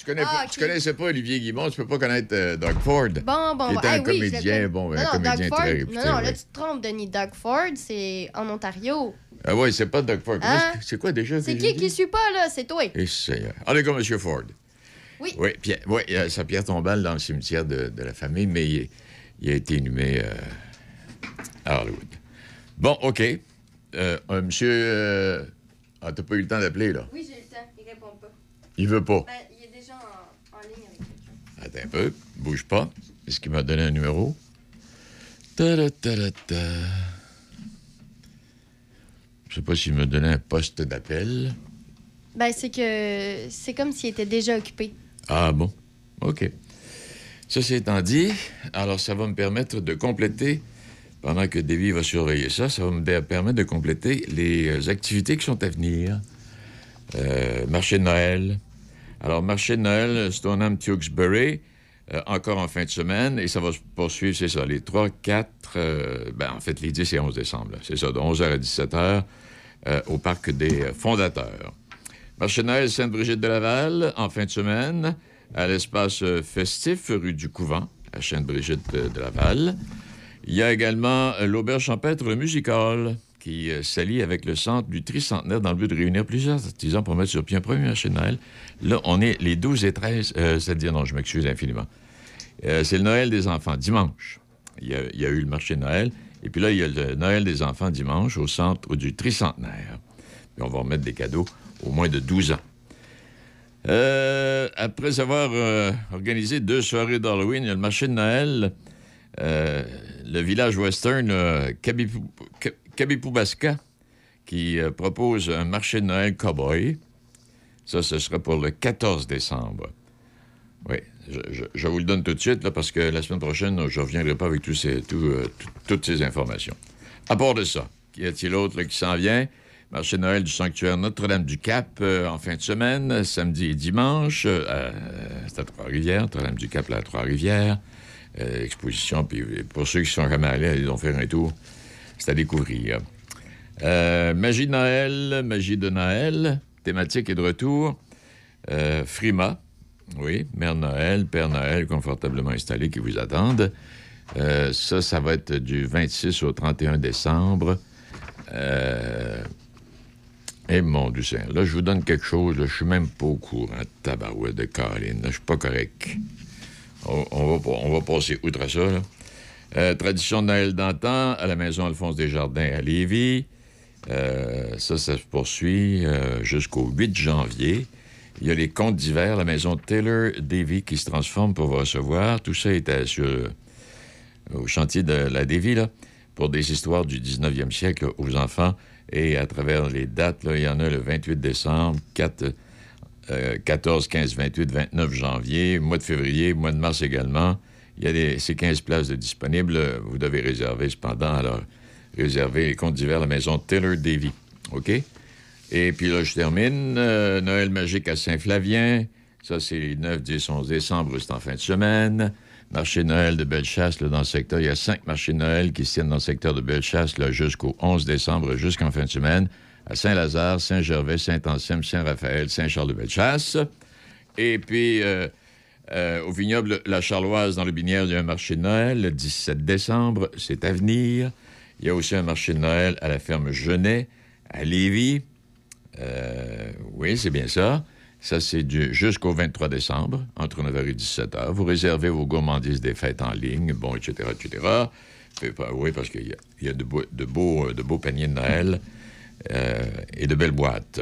Tu, connais Ah, pas- ok. tu connaissais pas Olivier Guimond, tu peux pas connaître euh, Doug Ford. Bon, bon, qui bon. était un oui, comédien, bon, non, un non, comédien Doug Ford. très réputé. non, non, là, tu te trompes, Denis. Doug Ford, c'est en Ontario. Ah ouais, c'est pas Doug Ford. Hein? C'est quoi déjà? C'est qui qui suit pas, là? C'est toi. Et c'est... euh, Allez, comme M. Ford. Oui. Oui, Pierre, oui, il y a sa pierre tombale dans le cimetière de, de la famille, mais il, il a été inhumé euh, à Hollywood. Bon, OK. Euh, un monsieur... euh, Ah, t'as pas eu le temps d'appeler, là? Oui, j'ai le temps. Il répond pas. Il veut pas. Ben, Attends un peu, bouge pas. Est-ce qu'il m'a donné un numéro? Ta-da-ta-da-ta. Je sais pas s'il m'a donné un poste d'appel. Ben, c'est que c'est comme s'il était déjà occupé. Ah bon, OK. Ceci étant dit, alors ça va me permettre de compléter, pendant que Davy va surveiller ça, ça va me permettre de compléter les euh, activités qui sont à venir. Euh, marché de Noël. Alors, marché de Noël, Stoneham Tewksbury, euh, encore en fin de semaine, et ça va se poursuivre, c'est ça, les 3, 4, euh, ben, en fait, les 10 et 11 décembre, c'est ça, de 11h à 17h, euh, au Parc des Fondateurs. Marché Noël Sainte-Brigitte de Laval, en fin de semaine, à l'espace festif, rue du Couvent, à Sainte-Brigitte de, de Laval. Il y a également l'Auberge champêtre musical qui euh, s'allie avec le centre du tricentenaire dans le but de réunir plusieurs artisans pour mettre sur pied un premier marché de Noël. Là, on est les 12 et 13, euh, c'est-à-dire, non, je m'excuse infiniment. Euh, c'est le Noël des enfants, dimanche. Il y, a, eu le marché de Noël. Et puis là, il y a le Noël des enfants dimanche au centre du tricentenaire. Puis on va remettre des cadeaux au moins de 12 ans. Après avoir organisé deux soirées d'Halloween, il y a le marché de Noël, le village western Kabipou- Ka- Kabipoubaska, qui euh, propose un marché de Noël cowboy. Ça, ce sera pour le 14 décembre. Oui, je, vous le donne tout de suite, là, parce que la semaine prochaine, je ne reviendrai pas avec ces- euh, tout- toutes ces informations. À part de ça, y a-t-il autre qui s'en vient? Marché Noël du sanctuaire Notre-Dame-du-Cap euh, en fin de semaine, samedi et dimanche. c'est à Trois-Rivières, Notre-Dame-du-Cap, là, à Trois-Rivières. Exposition, puis pour ceux qui sont jamais allés, ils vont faire un tour. C'est à découvrir. Euh, magie de Noël, magie de Noël, thématique est de retour. Euh, Frima, oui, Mère Noël, Père Noël, confortablement installés qui vous attendent. Euh, ça, ça va être du 26 au 31 décembre. Et mon Dieu là, je vous donne quelque chose, je suis même pas au courant, tabarouette de Caroline, je suis pas correct. On, va, on va passer outre ça, là. Euh, tradition de Noël d'antan à la maison Alphonse Desjardins à Lévis. Euh, ça, ça se poursuit euh, jusqu'au 8 janvier. Il y a les contes d'hiver, la maison Taylor Davy qui se transforme pour recevoir. Tout ça est sur, au chantier de la Davy, pour des histoires du 19e siècle aux enfants. Et à travers les dates, il y en a le 28 décembre, 4, euh, 14, 15, 28, 29 janvier, mois de février, mois de mars également. Il y a des, ces 15 places de disponibles. Vous devez réserver cependant. Alors, réservez les comptes d'hiver à la maison Taylor Davy. OK? Et puis là, je termine. Euh, Noël magique à Saint-Flavien. Ça, c'est les 9, 10, 11 décembre. C'est en fin de semaine. Marché Noël de Bellechasse, là, dans le secteur. Il y a cinq marchés Noël qui se tiennent dans le secteur de Bellechasse, là, jusqu'au 11 décembre, jusqu'en fin de semaine. À Saint-Lazare, Saint-Gervais, Saint-Anselme, Saint-Raphaël, Saint-Charles-de-Bellechasse. Et puis, euh, euh, au vignoble La Charloise, dans le Binière, il y a un marché de Noël le 17 décembre. C'est à venir. Il y a aussi un marché de Noël à la ferme Genet, à Lévis. Euh, oui, c'est bien ça. Ça, c'est jusqu'au 23 décembre, entre 9h et 17h. Vous réservez vos gourmandises des fêtes en ligne, bon, etc., etc. Oui, parce qu'il y a, de, beaux, paniers de Noël euh, et de belles boîtes.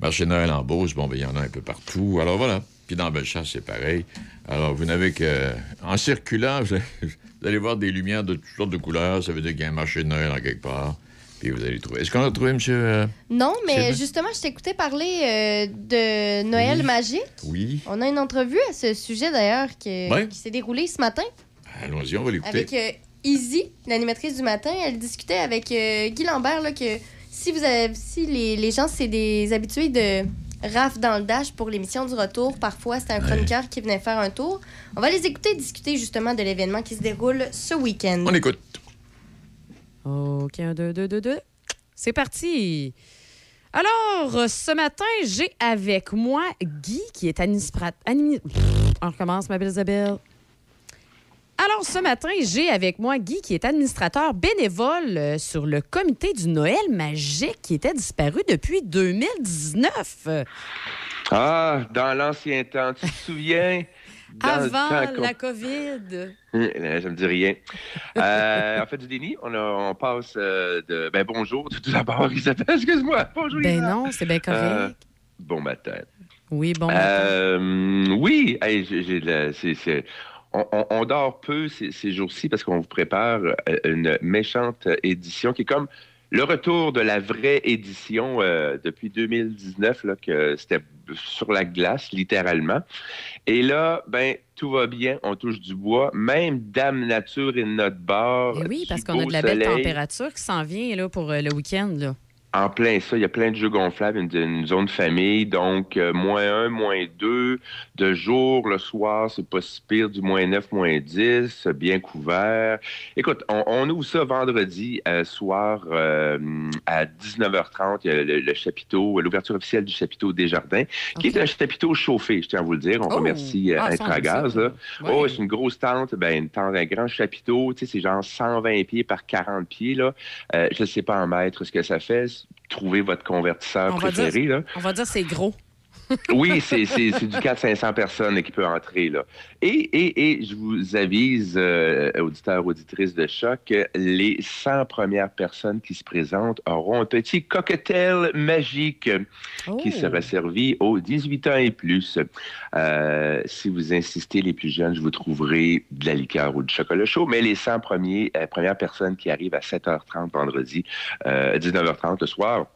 Marché Noël en Beauce, bon, ben, il y en a un peu partout. Alors voilà. Puis dans Bellechasse, c'est pareil. Alors, vous n'avez que... En circulant, vous allez, voir des lumières de toutes sortes de couleurs. Ça veut dire qu'il y a un marché de Noël en quelque part. Puis vous allez trouver. Est-ce qu'on a trouvé, monsieur... euh, Non, mais justement, je t'écoutais parler euh, de Noël Oui. magique. Oui. On a une entrevue à ce sujet d'ailleurs Ouais. qui s'est déroulée ce matin Allons-y, on va l'écouter. avec euh, Izzy, l'animatrice du matin. Elle discutait avec Guy Lambert là, que si, vous avez, si les, les gens, c'est des habitués de RAF dans le Dash pour l'émission du retour, parfois c'était un chroniqueur qui venait faire un tour. On va les écouter discuter justement de l'événement qui se déroule ce week-end. On écoute. OK, un, deux, deux, deux, deux. C'est parti. Alors, ce matin, j'ai avec moi Guy, qui est administrateur. On recommence, ma belle Isabelle. Alors, ce matin, j'ai avec moi Guy, qui est administrateur bénévole euh, sur le comité du Noël magique qui était disparu depuis 2019. Ah, dans l'ancien temps, tu te souviens? Avant la COVID. Euh, Ça me dit rien. Euh, en fait, du déni, on, a- on passe euh, de. Ben, bonjour, tout d'abord, Isabelle, excuse-moi. Bonjour, Ben Isabelle. non, c'est bien correct. Euh, bon matin. Oui, bon. Euh, oui, hey, j'ai- on, on- on dort peu ces, ces jours-ci parce qu'on vous prépare euh, une méchante édition qui est comme le retour de la vraie édition euh, depuis 2019, là, que c'était sur la glace, littéralement. Et là, ben, tout va bien, on touche du bois. Même Dame Nature est de notre bord. Eh oui, parce qu'on a de la belle température qui s'en vient là, pour euh, le week-end. là. En plein ça, il y a plein de jeux gonflables, une, une zone famille, donc euh, moins 1, moins 2, de jour, le soir, c'est pas si pire, du moins 9, moins 10, bien couvert. Écoute, on, on ouvre ça vendredi euh, soir euh, à 19h30, il y a le, le chapiteau, l'ouverture officielle du chapiteau Desjardins, qui est un chapiteau chauffé, je tiens à vous le dire. On Oh! remercie Ah, Intragaz. ça. là. Ouais. Oh, c'est une grosse tente, ben, une tente, un grand chapiteau, tu sais, c'est genre 120 pieds par 40 pieds, là. Je ne sais pas en mètres ce que ça fait. Trouvez votre convertisseur On va, préféré, dire, là. on va dire c'est gros. Oui, c'est du 400-500 personnes qui peut entrer, là. Et, et, et je vous avise, euh, auditeurs, auditrices de choc, que les 100 premières personnes qui se présentent auront un petit cocktail magique qui sera servi aux 18 ans et plus. Euh, si vous insistez, les plus jeunes, je vous trouverai de la liqueur ou du chocolat chaud, mais les 100 premiers, euh, premières personnes qui arrivent à 7h30 vendredi, euh, 19h30 le soir,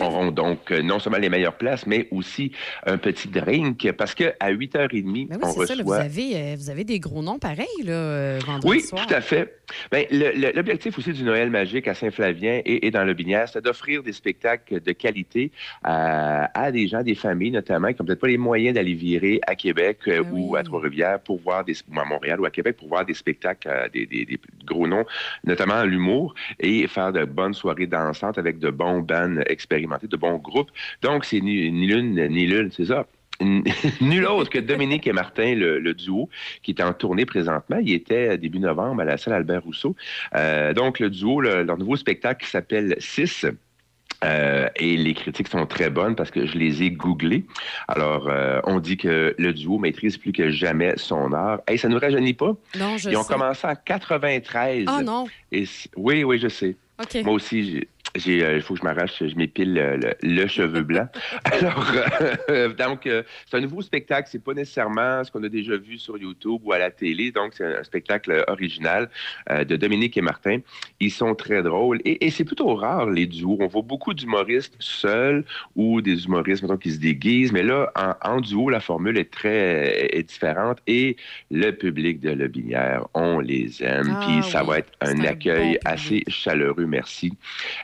auront donc euh, non seulement les meilleures places, mais aussi un petit drink, parce qu'à 8h30, Ben oui, on c'est ça. là, vous, reçoit... avez, euh, vous avez des gros noms pareils là, euh, vendredi Oui, soir. tout à fait. Ben, L'objectif aussi du Noël magique à Saint-Flavien et, et dans le Binière, c'est d'offrir des spectacles de qualité à, à des gens, des familles notamment, qui n'ont peut-être pas les moyens d'aller virer à Québec Ah ou à Trois-Rivières pour voir des ou à Montréal ou à Québec pour voir des spectacles, des, des- des gros noms, notamment en l'humour, et faire de bonnes soirées dansantes avec de bons bands expérimentés, de bons groupes. Donc, c'est ni, ni l'une ni l'une, c'est ça. Nul autre que Dominique et Martin, le, le duo, qui est en tournée présentement. Il était euh, début novembre à la salle Albert Rousseau. Euh, donc, le duo, le- leur nouveau spectacle qui s'appelle 6. et les critiques sont très bonnes parce que je les ai googlées. Alors, euh, on dit que le duo maîtrise plus que jamais son art. Hey, ça ne nous rajeunit pas? Non, je Ils ont sais. commencé en 93. Ah non. Et oui, oui, je sais. Moi aussi, euh, il faut que je m'arrache, je m'épile le, le- le cheveu blanc. Alors, euh, donc, euh, c'est un nouveau spectacle. C'est pas nécessairement ce qu'on a déjà vu sur YouTube ou à la télé. Donc, c'est un spectacle original euh, de Dominique et Martin. Ils sont très drôles et, et c'est plutôt rare les duos. On voit beaucoup d'humoristes seuls ou des humoristes mettons, qui se déguisent. Mais là, en, en duo, la formule est très est différente et le public de Le Binière, on les aime. Ah Puis ça oui, va être un accueil bon assez chaleureux. Merci.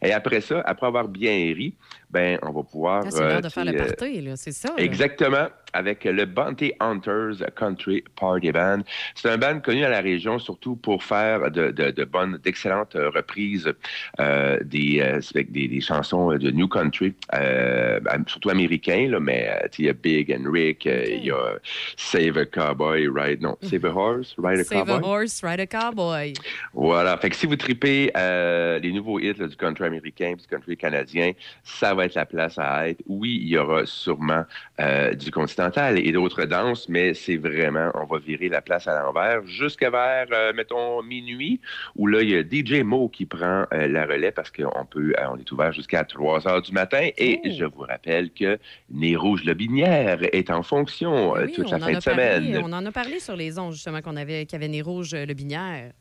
Et après ça, après avoir bien ri, ben, on va pouvoir. Ah, c'est l'heure de euh, faire tu le euh, party, là, c'est ça. là. Exactement, avec le Bounty Hunters Country Party Band. C'est un band connu à la région, surtout pour faire de, de- de bonnes, d'excellentes euh, reprises euh, des, euh, avec des, des chansons de New Country, euh, surtout américains, là, mais il y a Big and Rick, il y a Save a Cowboy, Ride, non, Save a Horse, Ride a Save a Cowboy. horse, ride a cowboy. Voilà. Fait que si vous tripez les nouveaux hits là, du country américain, du country canadien, ça va être la place à être. Oui, il y aura sûrement du et d'autres danses, mais c'est vraiment, on va virer la place à l'envers jusqu'à vers, euh, mettons, minuit, où là, il y a DJ Mo qui prend euh, la relais parce qu'on peut, euh, on est ouvert jusqu'à 3 heures du matin. Et je vous rappelle que Nez Rouge Le Binière est en fonction Oui, toute la en fin de semaine. on en a parlé sur les ondes, justement, qu'on avait, qu'il y avait Nez Rouge, le binière.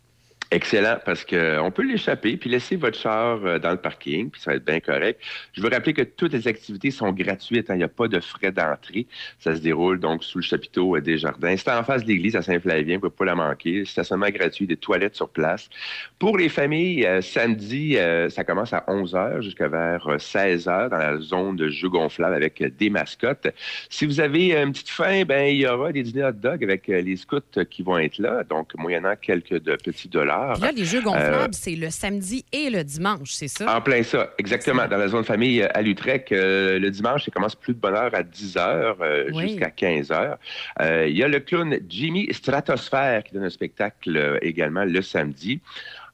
Excellent, parce qu'on peut l'échapper, puis laisser votre char euh, dans le parking, puis ça va être bien correct. Je veux rappeler que toutes les activités sont gratuites, hein, il n'y a pas de frais d'entrée. Ça se déroule donc sous le chapiteau euh, des jardins. C'est en face de l'église à Saint-Flavien, vous ne pouvez pas la manquer. Stationnement gratuit, des toilettes sur place. Pour les familles, euh, samedi, euh, ça commence à 11h jusqu'à vers euh, 16h dans la zone de jeux gonflables avec des mascottes. Si vous avez une petite faim, ben, il y aura des dîners hot dog avec les scouts qui vont être là, donc moyennant quelques de petits dollars. Dollars. Puis là, les jeux gonflables, c'est le samedi et le dimanche, c'est ça? En plein ça, exactement. Dans la zone famille euh, à Lutrecht, euh, le dimanche, ça commence plus de bonne heure à 10 heures euh, Oui. jusqu'à 15 heures. Euh, Il y a le clown Jimmy Stratosphère qui donne un spectacle euh, également le samedi.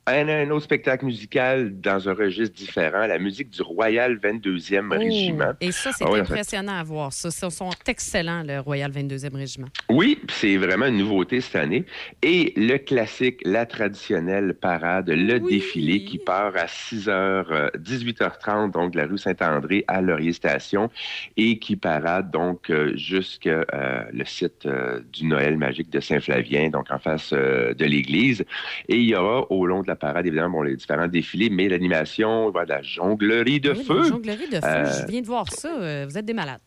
Un, un autre spectacle musical dans un registre différent, la musique du Royal 22e Oh, Régiment. Et ça, c'est Ah ouais, impressionnant à voir. Ça, Ils sont excellents, le Royal 22e Régiment. Oui, c'est vraiment une nouveauté cette année. Et le classique, la traditionnelle parade, le défilé qui part à 6h, euh, 18h30, donc de la rue Saint-André à Laurier Station et qui parade donc euh, jusque euh, le site euh, du Noël magique de Saint-Flavien, donc en face euh, de l'église. Et il y aura au long de la parade, évidemment, bon, les différents défilés, mais l'animation, de la jonglerie de Oui, feu. la jonglerie de feu, Euh, je viens de voir ça. euh, vous êtes des malades.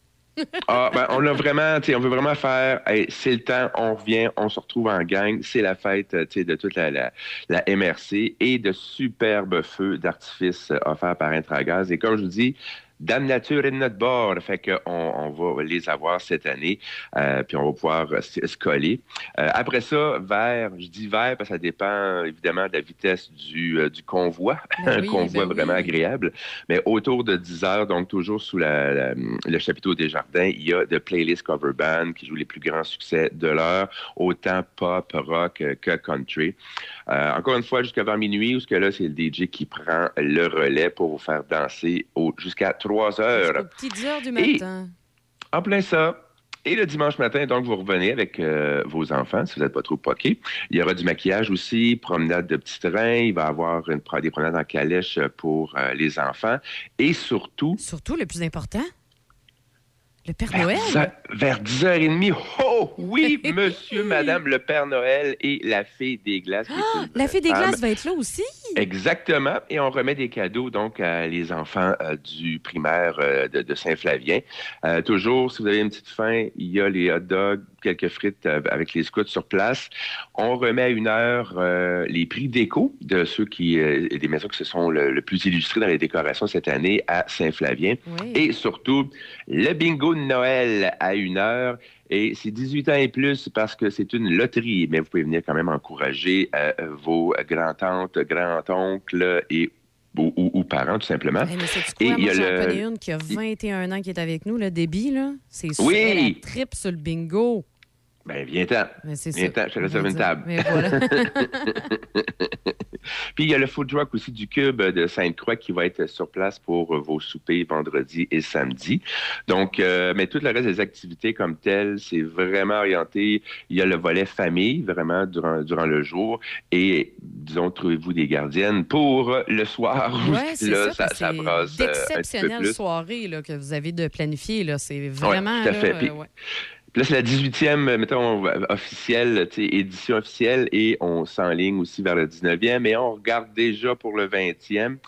ah, ben, on a vraiment, on veut vraiment faire, hey, c'est le temps, on revient, on se retrouve en gang, c'est la fête, euh, de toute la, la, la MRC et de superbes feux d'artifice euh, offerts par Intragaz. Et comme je vous dis, Dame Nature est de notre bord, fait qu'on on va les avoir cette année, euh, puis on va pouvoir se coller. Euh, après ça, vers, je dis vers parce que ça dépend évidemment de la vitesse du, euh, du convoi, Ben un convoi ben vraiment oui. agréable. Mais autour de 10 heures, donc toujours sous la- la- le chapiteau des jardins, il y a de Playlist Cover Band qui joue les plus grands succès de l'heure, autant pop, rock que country. Encore une fois, jusqu'à vers minuit, où ce que là, c'est le DJ qui prend le relais pour vous faire danser jusqu'à 3 heures. Petites heures du Et- matin. En plein ça. Et le dimanche matin, donc, vous revenez avec euh, vos enfants, si vous n'êtes pas trop poqués. Il y aura du maquillage aussi, promenade de petits trains. Il va y avoir une, des promenades en calèche pour euh, les enfants. Et surtout... Surtout, le plus important, le Père Vers Noël. 10 heures- Vers 10h30. Oh oui, monsieur, madame, le Père Noël et la fée des glaces. une La fée des femme. glaces va être là aussi. Exactement. Et on remet des cadeaux donc à les enfants euh, du primaire euh, de, de Saint-Flavien. Euh, toujours, si vous avez une petite faim, il y a les hot dogs, quelques frites avec les scouts sur place. On remet à une heure les prix déco de ceux qui, des maisons qui se sont le, le plus illustrées dans les décorations cette année à Saint-Flavien. Et surtout, le bingo de Noël à une heure. Et c'est 18 ans et plus parce que c'est une loterie, mais vous pouvez venir quand même encourager euh, vos grands-tantes, grands-oncles et ou, ou- ou parents, tout simplement. Hey, mais Et quoi? il y a le- connais une qui a 21 ans qui est avec nous, le débit, là. C'est. Oui. Elle a trip sur le bingo. Ben, viens-ten. Ça. Viens-ten, je te réserve va une table. Mais voilà. Puis il y a le food truck aussi du Cube de Sainte-Croix qui va être sur place pour vos soupers vendredi et samedi. Donc, euh, mais tout le reste des activités comme telles, c'est vraiment orienté. Il y a le volet famille, vraiment, durant, durant le jour. Et, disons, trouvez-vous des gardiennes pour le soir. Ouais, c'est ça. ça, que brasse c'est euh, plus. soirées là, que vous avez de planifier. C'est vraiment. tout à fait. Puis- ouais. Puis là, c'est la 18e, euh, mettons, officielle, tu sais, édition officielle, et on s'enligne aussi vers le 19e, et on regarde déjà pour le 20e.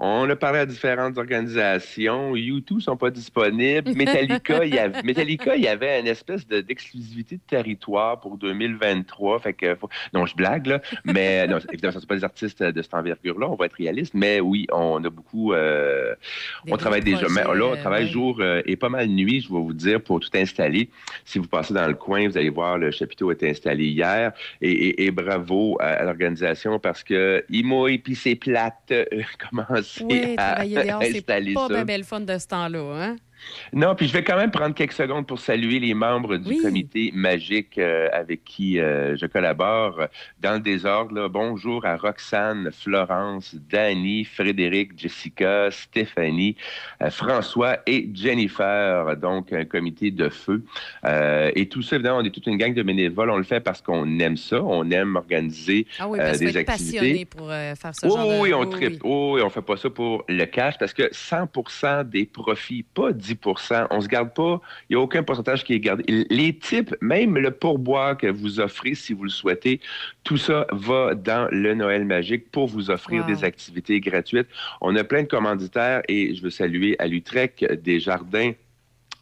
On a parlé à différentes organisations. YouTube sont pas disponibles. Metallica, il y avait, Metallica, il y avait une espèce de- d'exclusivité de, territoire pour 2023. Fait que, faut- non, je blague, là. Mais, non, évidemment, ce ne sont pas des artistes de cette envergure-là. On va être réaliste. Mais oui, on a beaucoup, euh, on travaille déjà. Mais là, on travaille ouais. jour euh, et pas mal nuit, je vais vous dire, pour tout installer. Si vous passez dans le coin, vous allez voir, le chapiteau a été installé hier. Et, et- et bravo à, à l'organisation parce que il mouille puis c'est plate. euh, Oui, à travailler dehors, c'est pas bien belle fun de ce temps-là. Hein? Non, puis je vais quand même prendre quelques secondes pour saluer les membres du Oui. comité magique euh, avec qui euh, je collabore. Dans le désordre, là, bonjour à Roxane, Florence, Dani, Frédéric, Jessica, Stéphanie, euh, François et Jennifer. Donc, un comité de feu. Et tout ça, évidemment, on est toute une gang de bénévoles. On le fait parce qu'on aime ça. On aime organiser Ah oui, parce qu'il des activités. passionné pour faire ce genre de... oui, on tripe. Oui, oui, on fait pas ça pour le cash parce que 100% des profits, pas 10 on se garde pas, il n'y a aucun pourcentage qui est gardé. Les types, même le pourboire que vous offrez si vous le souhaitez, tout ça va dans le Noël magique pour vous offrir Wow. des activités gratuites. On a plein de commanditaires et je veux saluer à l'Utrecht des jardins.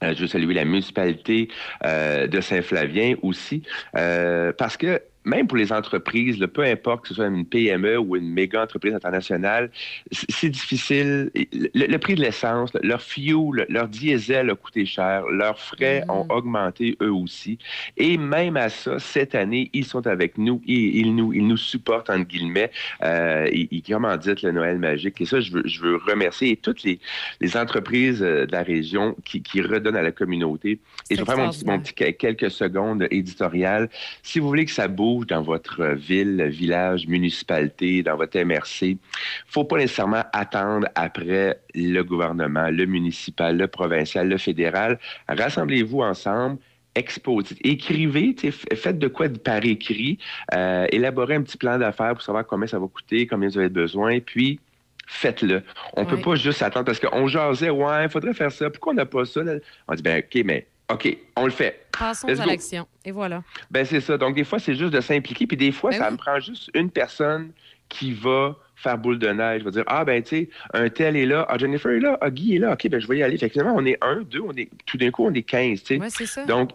Euh, je veux saluer la municipalité euh, de Saint-Flavien aussi, euh, parce que même pour les entreprises, là, peu importe que ce soit une PME ou une méga entreprise internationale, c'est difficile. Le, le prix de l'essence, leur fuel, leur diesel a coûté cher, leurs frais ont augmenté eux aussi. Et même à ça, cette année, ils sont avec nous, ils, ils nous, ils nous supportent, entre guillemets. Euh, ils, ils commanditent le Noël magique? Et ça, je veux, je veux remercier toutes les, les entreprises euh, de la région qui, qui redonnent à la communauté. Et je vais faire mon petit, mon petit que- quelques secondes éditoriales. Si vous voulez que ça bouge dans votre ville, village, municipalité, dans votre MRC, faut pas nécessairement attendre après le gouvernement, le municipal, le provincial, le fédéral. Rassemblez-vous ensemble. Exposez, écrivez, faites de quoi par écrit, euh, élaborez un petit plan d'affaires pour savoir combien ça va coûter, combien vous avez besoin, puis faites-le. On peut Ouais. pas juste attendre parce qu'on jasait, ouais, il faudrait faire ça. Pourquoi on n'a pas ça? là? On dit, ben, OK, mais OK, on le fait. Passons Let's à l'action. Et voilà. Ben, c'est ça. Donc, des fois, c'est juste de s'impliquer. Puis des fois, Ben ça oui. me prend juste une personne qui va faire boule de neige. va dire, ah, ben, tu sais, un tel est là. Ah, Jennifer est là. Ah, Guy est là. OK, ben, je vais y aller. Fait que finalement, on est un, deux, on est, tout d'un coup, on est 15, tu sais. Ouais, c'est ça. Donc,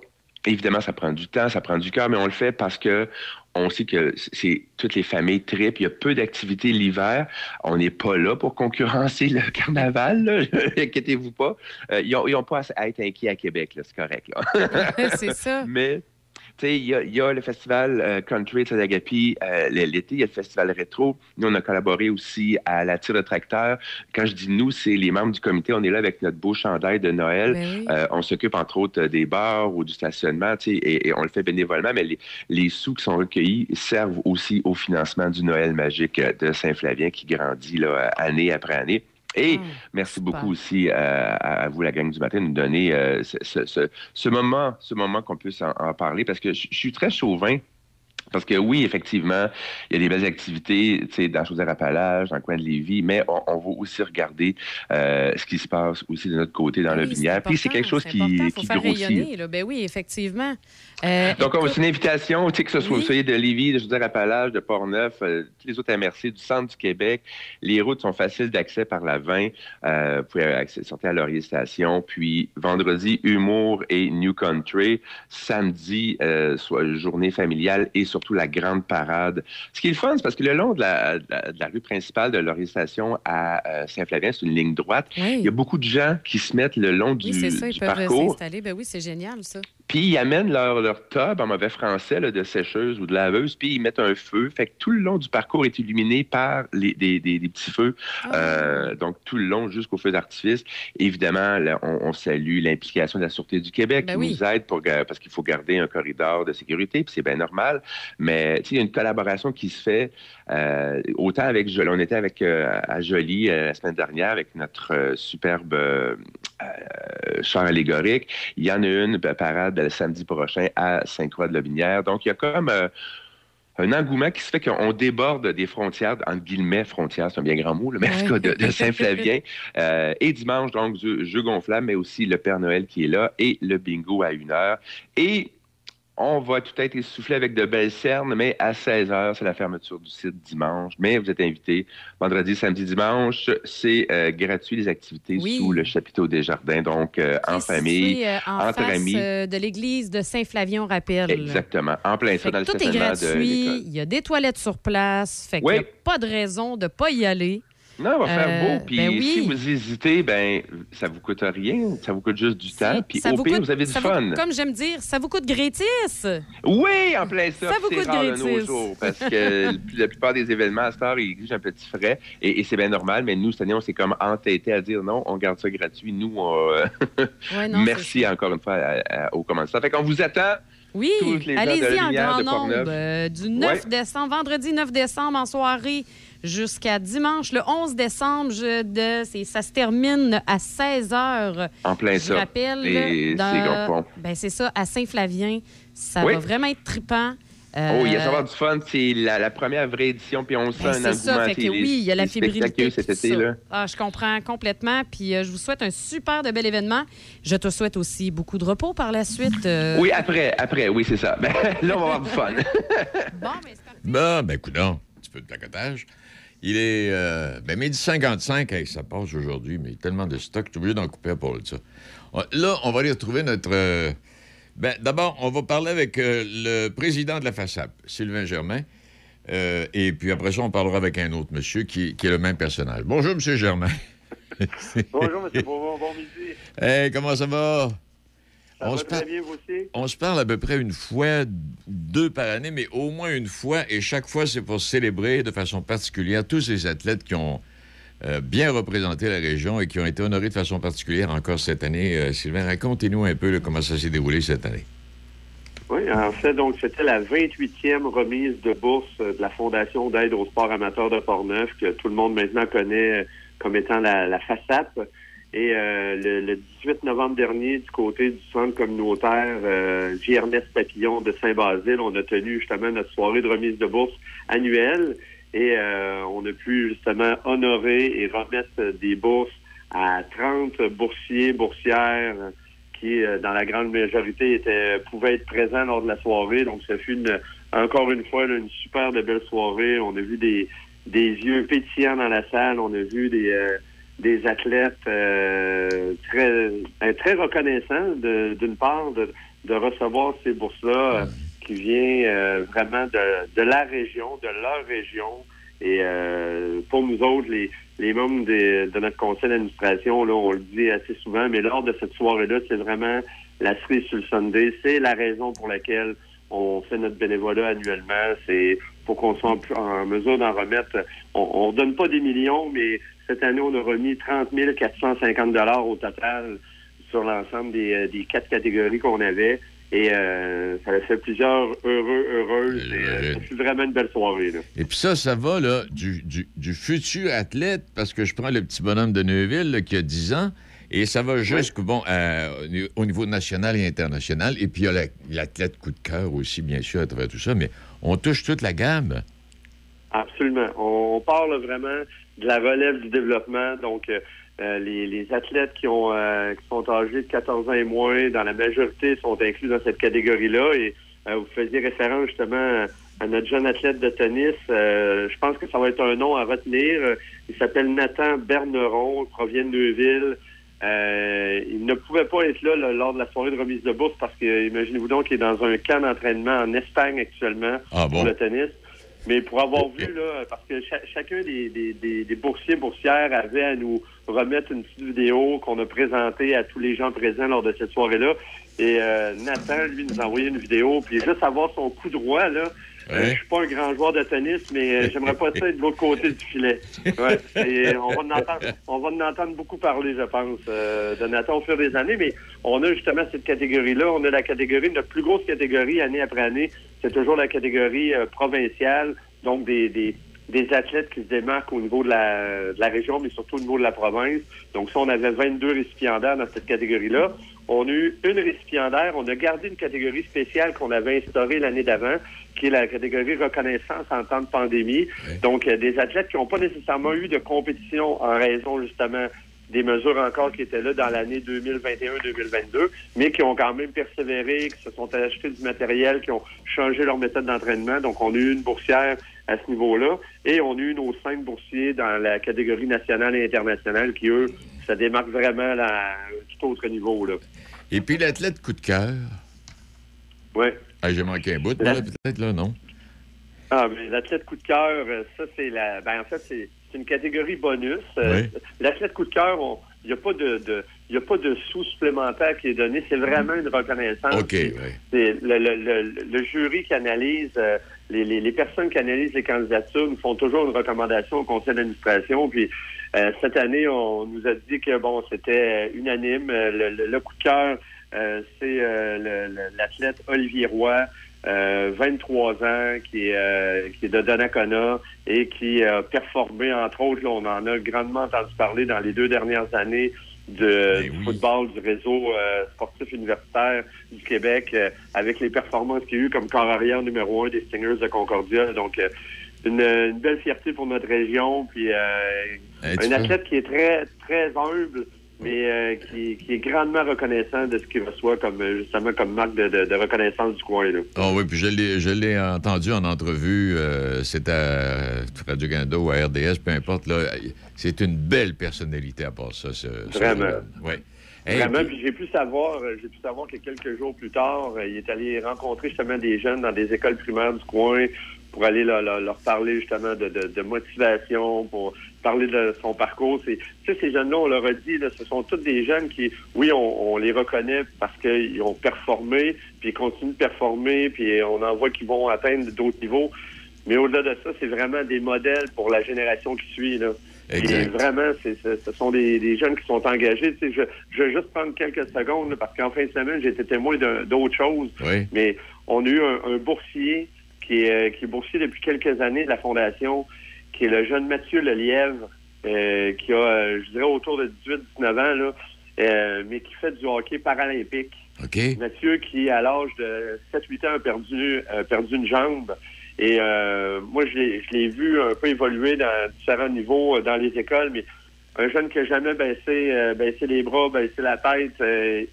évidemment, ça prend du temps, ça prend du cœur, mais on le fait parce que on sait que c'est toutes les familles tripent. Il y a peu d'activités l'hiver. On n'est pas là pour concurrencer le carnaval. Inquiétez-vous pas. Euh, ils n'ont pas à être inquiets à Québec. C'est correct. c'est ça. Mais tu sais, il y, a- il y a le festival euh, Country de Sadagapi euh, l'été, il y a le festival rétro. Nous, on a collaboré aussi à la tire de tracteur. Quand je dis nous, c'est les membres du comité. On est là avec notre beau chandail de Noël. Ben oui. Euh, on s'occupe entre autres euh, des bars ou du stationnement, tu sais, et, et on le fait bénévolement, mais les, les sous qui sont recueillis servent aussi au financement du Noël magique de Saint-Flavien qui grandit là, année après année. Et Ah, merci beaucoup aussi à, à vous, la gang du matin, de nous donner euh, ce, ce- ce- ce moment, ce moment qu'on puisse en, en parler, parce que je je suis très chauvin. Parce que oui, effectivement, il y a des belles activités, dans Chaudière-Appalaches, dans le coin de Lévis, mais on, on va aussi regarder euh, ce qui se passe aussi de notre côté dans le Binière. Puis c'est quelque chose qui, faut qui faire grossit. rayonner. Là. Ben oui, effectivement. Euh, Donc, écoute, c'est une invitation, que ce soit Oui. vous soyez de Lévis, de Chaudière-Appalaches, de Portneuf, euh, tous les autres MRC du centre du Québec. Les routes sont faciles d'accès par la 20. Euh, vous pouvez sortir à Laurier Station. Puis, vendredi, humour et New Country. Samedi, soit journée familiale et surtout la grande parade. Ce qui est le fun, c'est parce que le long de la, de la- de la rue principale de Laurier Station à euh, Saint-Flavien, c'est une ligne droite. Oui. Il y a beaucoup de gens qui se mettent le long du, oui, c'est ça, ils peuvent s'installer. Ben oui, c'est génial, ça. Puis ils amènent leur, leur tub en mauvais français là, de sécheuse ou de laveuse, puis ils mettent un feu. Fait que tout le long du parcours est illuminé par les, des, des- des petits feux. Ah. Euh, donc tout le long jusqu'au feu d'artifice. Évidemment, là, on, on salue l'implication de la Sûreté du Québec Ben qui oui. nous aide pour, parce qu'il faut garder un corridor de sécurité, puis c'est bien normal. Mais il y a une collaboration qui se fait euh, autant avec Jolie. On était avec euh, à Jolie euh, la semaine dernière avec notre superbe char allégorique. Il y en a une ben, parade le samedi prochain à Sainte-Croix-de-la-Binière. Donc, il y a comme euh, un engouement qui se fait qu'on déborde des frontières, entre guillemets, frontières, c'est un bien grand mot, là, mais de Saint-Flavien. Euh, et dimanche, donc, jeu, jeu gonflable, mais aussi le Père Noël qui est là et le bingo à une heure. Et on va tout être essoufflé avec de belles cernes, mais à 16 h, c'est la fermeture du site dimanche. Mais vous êtes invités vendredi, samedi, dimanche. C'est euh, gratuit les activités Oui. sous le chapiteau des jardins, donc euh, en famille, euh, en entre face amis. de l'église de Saint-Flavion, rappelle. Exactement, en plein ça dans le tout est gratuit, il y a des toilettes sur place, fait qu'il n'y a pas de raison de ne pas y aller. Non, on va faire Euh, beau. Puis ben oui. si vous hésitez, ben ça vous coûte rien, ça vous coûte juste du temps. Puis au vous pire, coûte- vous avez du vous- fun. comme j'aime dire, ça vous coûte gratis. Oui, en plein ça. Ça puis vous coûte rare de nos gratis. jours parce que la plupart des événements à heure, ils exigent un petit frais et, et c'est bien normal. Mais nous, cette année, on s'est comme entêté à dire non, on garde ça gratuit. Nous, on, euh, Ouais, non, merci encore une fois à- à- aux commanditaires. Fait qu'on vous attend. Oui, allez-y en grand nombre. Euh, du 9 Ouais. décembre, vendredi 9 décembre en soirée jusqu'à dimanche le 11 décembre. Je, de, c'est- ça se termine à 16 h. En plein Je ça. rappelle, Et dans- c'est Gonfond. ben, c'est ça, à Saint-Flavien. Ça Oui. va vraiment être trippant. Oh, il y a ça va avoir du fun. C'est la, la première vraie édition, puis on sent Ben, un c'est ça, engouement. fait que c'est oui, il y a la fébrilité. cet été, là. Ah, je comprends complètement. Puis euh, je vous souhaite un super de bel événement. Je te souhaite aussi beaucoup de repos par la suite. euh. Oui, après, après, oui, c'est ça. Ben, là, on va avoir du fun. Bon, ben, coudonc, un petit peu de placotage. Il est, euh, ben, midi 55, hey, ça passe aujourd'hui, mais tellement de stock, je suis obligé d'en couper pour ça. Là, on va aller retrouver notre, euh, Ben, D'abord, on va parler avec euh, le président de la FASAP, Sylvain Germain. Euh, et puis après ça, on parlera avec un autre monsieur qui, qui est le même personnage. Bonjour, monsieur Germain. Bonjour, M. Beaumont. Bon midi. Hey, comment ça va? On se aussi? On parle à peu près une fois, deux par année, mais au moins une fois, et chaque fois, c'est pour célébrer de façon particulière tous ces athlètes qui ont euh, bien représenté la région et qui ont été honorés de façon particulière encore cette année. Euh, Sylvain, racontez-nous un peu là, comment ça s'est déroulé cette année. Oui, en fait, donc, c'était la 28e remise de bourse euh, de la Fondation d'aide au sport amateur de Portneuf, que tout le monde maintenant connaît comme étant la, la FASAP. Et euh, le, le 18 novembre dernier, du côté du centre communautaire euh, J. Ernest Papillon de Saint-Basile, on a tenu justement notre soirée de remise de bourse annuelle. Et euh, on a pu justement honorer et remettre des bourses à 30 boursiers, boursières qui, euh, dans la grande majorité, étaient, pouvaient être présents lors de la soirée. Donc, ça fut une, encore une fois une super de belle soirée. On a vu des, des yeux pétillants dans la salle. On a vu des, euh, des athlètes euh, très, euh, très reconnaissants, de- d'une part, de, de recevoir ces bourses-là euh, qui vient euh, vraiment de, de la région, de leur région. Et euh, pour nous autres, les, les membres des- de notre conseil d'administration, là, on le dit assez souvent, mais lors de cette soirée-là, c'est vraiment la cerise sur le Sunday. C'est la raison pour laquelle on fait notre bénévolat annuellement. C'est pour qu'on soit en, en mesure d'en remettre. On ne donne pas des millions, mais cette année, on a remis 30 450 dollars au total sur l'ensemble des, euh, des quatre catégories qu'on avait. Et euh, ça a fait plusieurs heureux, heureuses. Euh, c'est vraiment une belle soirée. Là. Et puis ça, ça va là, du, du- du futur athlète, parce que je prends le petit bonhomme de Neuville là, qui a 10 ans, et ça va jusqu'au bon, euh, au ni- au niveau national et international. Et puis il y a la- l'athlète coup de cœur aussi, bien sûr, à travers tout ça, mais on touche toute la gamme. Absolument. On, on parle vraiment de la relève du développement. Donc, euh, euh, les, les athlètes qui ont euh, qui sont âgés de 14 ans et moins, dans la majorité, sont inclus dans cette catégorie-là. Et euh, vous faisiez référence justement à notre jeune athlète de tennis. Euh, je pense que ça va être un nom à retenir. Il s'appelle Nathan Berneron, il provient de Neuville. Euh, il ne pouvait pas être là, là, lors de la soirée de remise de bourse parce que, imaginez-vous donc, qu'il est dans un camp d'entraînement en Espagne actuellement Ah bon? pour le tennis. Mais pour avoir vu, là, parce que cha- chacun des, des, des, des boursiers, boursières avait à nous remettre une petite vidéo qu'on a présentée à tous les gens présents lors de cette soirée-là. Et euh, Nathan, lui, nous a envoyé une vidéo. Puis juste avoir son coup droit, là. Euh, je suis pas un grand joueur de tennis, mais euh, j'aimerais pas être de l'autre côté du filet. Ouais. Et on va en entendre, on va en entendre beaucoup parler, je pense, euh, de au fur des années. Mais on a justement cette catégorie-là. On a la catégorie, notre plus grosse catégorie année après année, c'est toujours la catégorie euh, provinciale, donc des, des, des athlètes qui se démarquent au niveau de la, de la région, mais surtout au niveau de la province. Donc ça, on avait 22 récipiendaires dans cette catégorie-là. On a eu une récipiendaire. On a gardé une catégorie spéciale qu'on avait instaurée l'année d'avant, qui est la catégorie reconnaissance en temps de pandémie. Donc, euh, des athlètes qui n'ont pas nécessairement eu de compétition en raison justement des mesures encore qui étaient là dans l'année 2021-2022, mais qui ont quand même persévéré, qui se sont achetés du matériel, qui ont changé leur méthode d'entraînement. Donc, on a eu une boursière à ce niveau-là. Et on a eu nos cinq boursiers dans la catégorie nationale et internationale qui, eux, ça démarque vraiment à tout autre niveau. Là. Et puis l'athlète coup de cœur. Oui. Ah, J'ai manqué un bout, peut-être, là, non? Ah, mais l'athlète coup de cœur, euh, ça, c'est la. Ben, en fait, c'est une catégorie bonus. Euh, Oui. L'athlète coup de cœur, il n'y a pas de, de- il y a pas de sous supplémentaire qui est donné. C'est vraiment une reconnaissance. OK, oui. C'est le, le- le- le jury qui analyse, euh, les, les- les personnes qui analysent les candidatures nous font toujours une recommandation au conseil d'administration. Puis euh, cette année, on nous a dit que bon, c'était unanime. Le, coup de cœur, c'est euh, le- le- l'athlète Olivier Roy. euh, 23 ans, qui est, euh, qui est de Donnacona et qui a performé, entre autres, là, on en a grandement entendu parler dans les deux dernières années de, du football, du réseau euh, sportif universitaire du Québec, euh, avec les performances qu'il y a eu comme corps arrière numéro un des Stingers de Concordia. Donc, euh, une, une belle fierté pour notre région, puis euh, Hey, un peux- athlète qui est très, très humble, mais euh, qui, qui est grandement reconnaissant de ce qu'il reçoit comme euh, justement comme marque de, de- de reconnaissance du coin. Là. Ah oui, puis je l'ai, je l'ai entendu en entrevue, euh, c'était à Radio-Canada ou à RDS, peu importe. Là, c'est une belle personnalité à part ça. ce- ce Vraiment. jeune. Ouais. Hey, Vraiment, puis- puis j'ai pu savoir, j'ai pu savoir que quelques jours plus tard, il est allé rencontrer justement des jeunes dans des écoles primaires du coin pour aller leur, leur- leur parler justement de, de- de motivation, pour parler de son parcours. C'est, tu sais, ces jeunes-là, on leur a dit, là, ce sont tous des jeunes qui, oui, on, on les reconnaît parce qu'ils ont performé, puis ils continuent de performer, puis on en voit qu'ils vont atteindre d'autres niveaux. Mais au-delà de ça, c'est vraiment des modèles pour la génération qui suit. Là. Exact. Et vraiment, ce ce sont des, des jeunes qui sont engagés. Tu sais, je, je vais juste prendre quelques secondes là, parce qu'en fin de semaine, j'ai été témoin d'autres choses. Oui. Mais on a eu un, un boursier qui est, euh, qui est boursier depuis quelques années de la Fondation, qui est le jeune Mathieu Lelièvre, euh, qui a, euh, je dirais, autour de 18-19 ans, là, euh, mais qui fait du hockey paralympique. Mathieu, qui, à l'âge de 7-8 ans, a perdu, a perdu une jambe. Et euh, moi, je l'ai je l'ai vu un peu évoluer dans différents niveaux dans les écoles, mais un jeune qui n'a jamais baissé, baissé les bras, baissé la tête,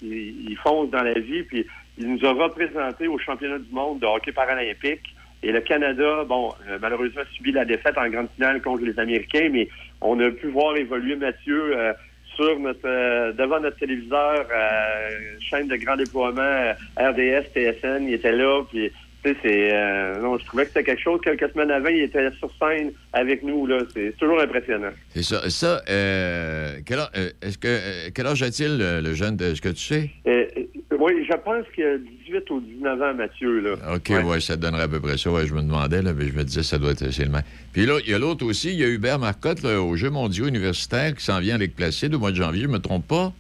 il, il fonce dans la vie, puis il nous a représenté au championnat du monde de hockey paralympique. Et le Canada, bon, euh, malheureusement, a subi la défaite en grande finale contre les Américains, mais on a pu voir évoluer Mathieu euh, sur notre euh, devant notre téléviseur, euh, chaîne de grand déploiement, euh, RDS, TSN, il était là, puis c'est euh, non, je trouvais que c'était quelque chose. Quelques semaines avant, il était sur scène avec nous là. C'est toujours impressionnant. C'est ça. Ça, euh, quel, âge, euh, est-ce que, euh, quel âge a-t-il, le, jeune? de- Est-ce que tu sais? Oui, je pense qu'il a 18 ou 19 ans, Mathieu là. OK, ouais. ça donnerait à peu près ça. Ouais, je me demandais, là, mais je me disais, ça doit être c'est le même. Puis là, il y a l'autre aussi, il y a Hubert Marcotte là, aux Jeux mondiaux universitaires qui s'en vient avec Placide au mois de janvier, je me trompe pas?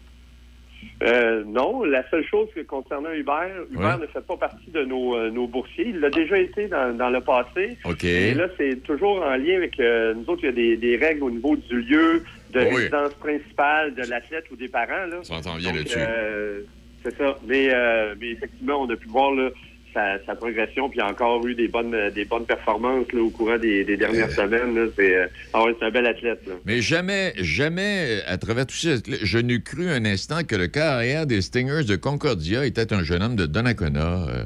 Euh, non, la seule chose que concernant Hubert, Hubert Oui. ne fait pas partie de nos, euh, nos boursiers. Il l'a déjà été dans, dans le passé. OK. Et là, c'est toujours en lien avec euh, nous autres. Il y a des, des règles au niveau du lieu, de Oui. résidence principale de l'athlète ou des parents. Là. On s'entend bien là-dessus. euh, c'est ça. Mais, euh, mais effectivement, on a pu voir là, sa, sa progression, puis encore eu des bonnes, des bonnes performances là, au courant des, des dernières semaines. C'est, euh, ah ouais, c'est un bel athlète. Là. Mais jamais, jamais, à travers tout ça, je n'ai cru un instant que le carrière des Stingers de Concordia était un jeune homme de Donnacona. euh.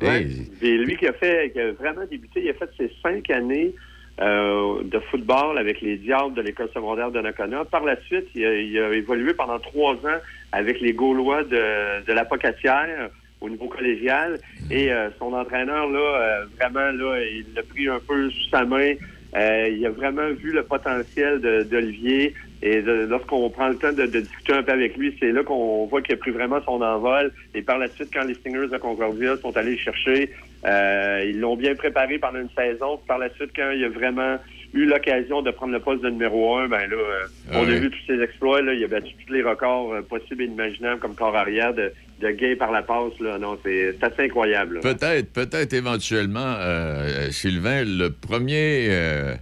Ouais. Hey, Et lui qui a fait, qui a vraiment débuté, il a fait ses cinq années euh, de football avec les Diables de l'école secondaire de Nakona. Par la suite, il a, il a évolué pendant trois ans avec les Gaulois de, de la Pocatière au niveau collégial. Et euh, son entraîneur, là, euh, vraiment, là, il l'a pris un peu sous sa main. Euh, il a vraiment vu le potentiel d'Olivier. Et de- lorsqu'on prend le temps de, de discuter un peu avec lui, c'est là qu'on voit qu'il a pris vraiment son envol. Et par la suite, quand les Stingers de Concordia sont allés le chercher, euh, ils l'ont bien préparé pendant une saison. Par la suite, quand il a vraiment eu l'occasion de prendre le poste de numéro un, ben là, euh, Ah on a vu tous ses exploits. Là, il a battu tous les records euh, possibles et imaginables comme corps arrière de, de gay par la passe. Là. Non, c'est assez incroyable. Peut-être, peut-être éventuellement, euh, Sylvain, le premier euh,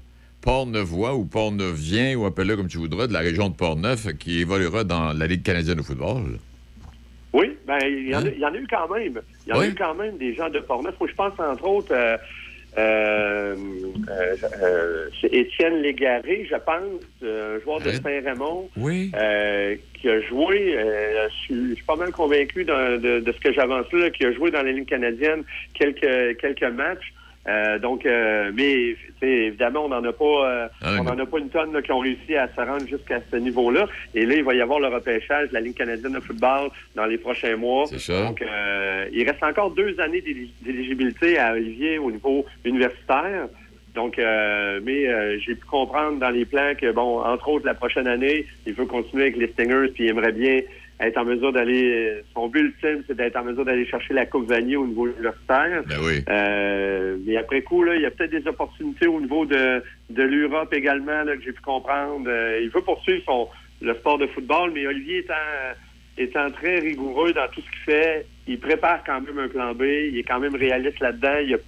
Port-Neuvois ou Port-Neuvien, ou appelle-le comme tu voudras, de la région de Port-Neuf, qui évoluera dans la Ligue canadienne de football. Oui, ben il y, en a, il y en a eu quand même. Il y en a eu quand même des gens de Portneuf. Moi, je pense entre autres euh, euh, euh, euh, c'est Étienne Légaré, je pense, euh, un joueur de. Saint-Raymond, Oui. euh, qui a joué. euh, je, suis, je suis pas mal convaincu de, de- de ce que j'avance là, qui a joué dans la Ligue canadienne quelques quelques matchs. Euh, donc, euh, mais évidemment, on n'en a pas, euh, Ah, on non. n'en a pas une tonne là, qui ont réussi à se rendre jusqu'à ce niveau-là. Et là, il va y avoir le repêchage de la Ligue canadienne de football dans les prochains mois. C'est ça. Donc, euh, il reste encore deux années d'éli- d'éligibilité à Olivier au niveau universitaire. Donc, euh, mais euh, j'ai pu comprendre dans les plans que, bon, entre autres, la prochaine année, il veut continuer avec les Stingers, puis il aimerait bien être en mesure d'aller. Son but ultime, c'est d'être en mesure d'aller chercher la Coupe Vanier au niveau universitaire. Ben oui. Euh, mais après coup, là, il y a peut-être des opportunités au niveau de, de l'Europe également là, que j'ai pu comprendre. Euh, il veut poursuivre son, le sport de football, mais Olivier étant, étant très rigoureux dans tout ce qu'il fait, il prépare quand même un plan B. Il est quand même réaliste là-dedans. Il y a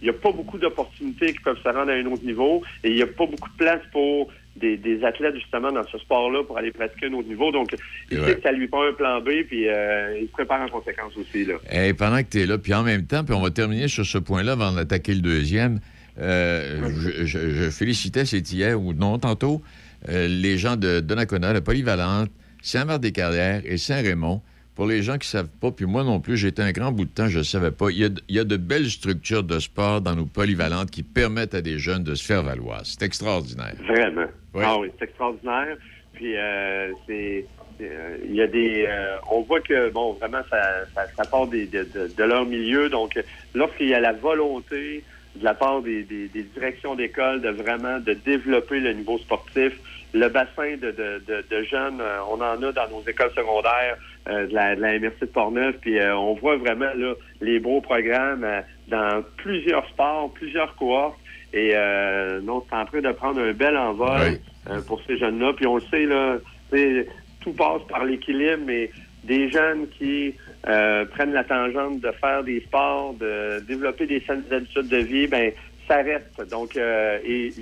il n'y a pas beaucoup d'opportunités qui peuvent se rendre à un autre niveau et il n'y a pas beaucoup de place pour des, des athlètes justement dans ce sport-là pour aller pratiquer un autre niveau. Donc, il sait que ça lui prend un plan B puis euh, il se prépare en conséquence aussi. Là. Et pendant que tu es là, puis en même temps, puis on va terminer sur ce point-là avant d'attaquer le deuxième, euh, je, je- je félicitais, c'est hier ou non, tantôt, euh, les gens de Donnacona, la Polyvalente, Saint-Marc-des-Carrières et Saint-Raymond. Pour les gens qui ne savent pas, puis moi non plus, j'ai été un grand bout de temps, je ne savais pas. Il y, a, de- il y a de belles structures de sport dans nos polyvalentes qui permettent à des jeunes de se faire valoir. C'est extraordinaire. Vraiment. Oui. Ah oui, c'est extraordinaire. Puis euh, c'est euh, il y a des, euh, on voit que bon, vraiment, ça, ça, ça part des- de, de- de leur milieu. Donc, lorsqu'il y a la volonté de la part des, des- des directions d'école de vraiment de développer le niveau sportif, le bassin de, de- de- de jeunes, euh, on en a dans nos écoles secondaires euh, de, la, de la MRC de Portneuf, puis euh, on voit vraiment là, les beaux programmes euh, dans plusieurs sports, plusieurs cohortes. Et euh, non, c'est en train de prendre un bel envol pour ces jeunes-là. Puis on le sait, là, tout passe par l'équilibre, mais des jeunes qui prennent la tangente de faire des sports, de développer des saines habitudes de vie, ben ça reste. Donc, et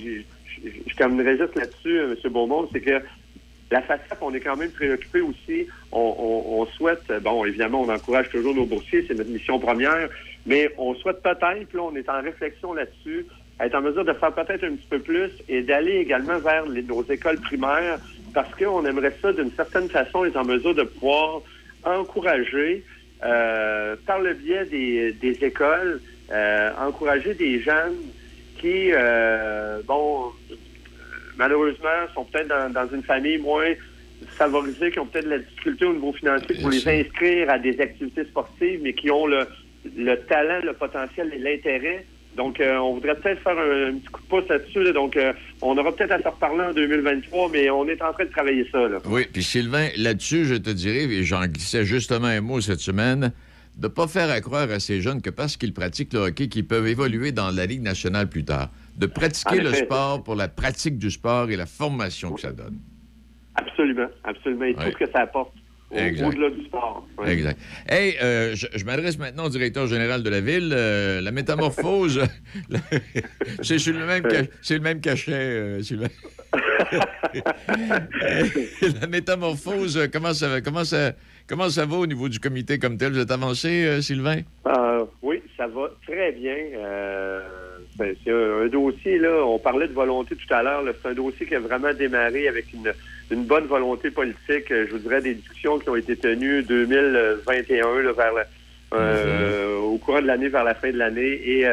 je- je terminerai juste là-dessus, euh, M. Beaumont, c'est que la FACEP, on est quand même préoccupé aussi. On, souhaite, bon, évidemment, on encourage toujours nos boursiers, c'est notre mission première, mais on souhaite peut-être, là, on est en réflexion là-dessus, être en mesure de faire peut-être un petit peu plus et d'aller également vers nos écoles primaires parce qu'on aimerait ça, d'une certaine façon, être en mesure de pouvoir encourager, euh, par le biais des, écoles, euh, encourager des jeunes qui, euh, bon, malheureusement, sont peut-être dans, dans une famille moins favorisée, qui ont peut-être de la difficulté au niveau financier pour les inscrire à des activités sportives, mais qui ont le, le talent, le potentiel et l'intérêt. Donc, euh, on voudrait peut-être faire un, un petit coup de pouce là-dessus. là. Donc, euh, on aura peut-être à se reparler en 2023, mais on est en train de travailler ça. Là. Oui, puis Sylvain, là-dessus, je te dirais, et j'en glissais justement un mot cette semaine, de ne pas faire à croire à ces jeunes que parce qu'ils pratiquent le hockey, qu'ils peuvent évoluer dans la Ligue nationale plus tard. De pratiquer le sport pour la pratique du sport et la formation que ça donne. Absolument, absolument. Et Ouais. tout ce que ça apporte au-delà du sport. Exact. Hey, euh, je, je m'adresse maintenant au directeur général de la ville. Euh, la métamorphose, c'est sur le même, ca- c'est le même cachet, euh, la métamorphose, comment ça, comment, ça, comment ça va au niveau du comité comme tel? Vous êtes avancé, euh, Sylvain? Euh, oui, ça va très bien. Euh, c'est un, un dossier, là, on parlait de volonté tout à l'heure, c'est un dossier qui a vraiment démarré avec une, une bonne volonté politique. Je vous dirais des discussions qui ont été tenues 2021, là, vers la- euh, au courant de l'année, vers la fin de l'année. Et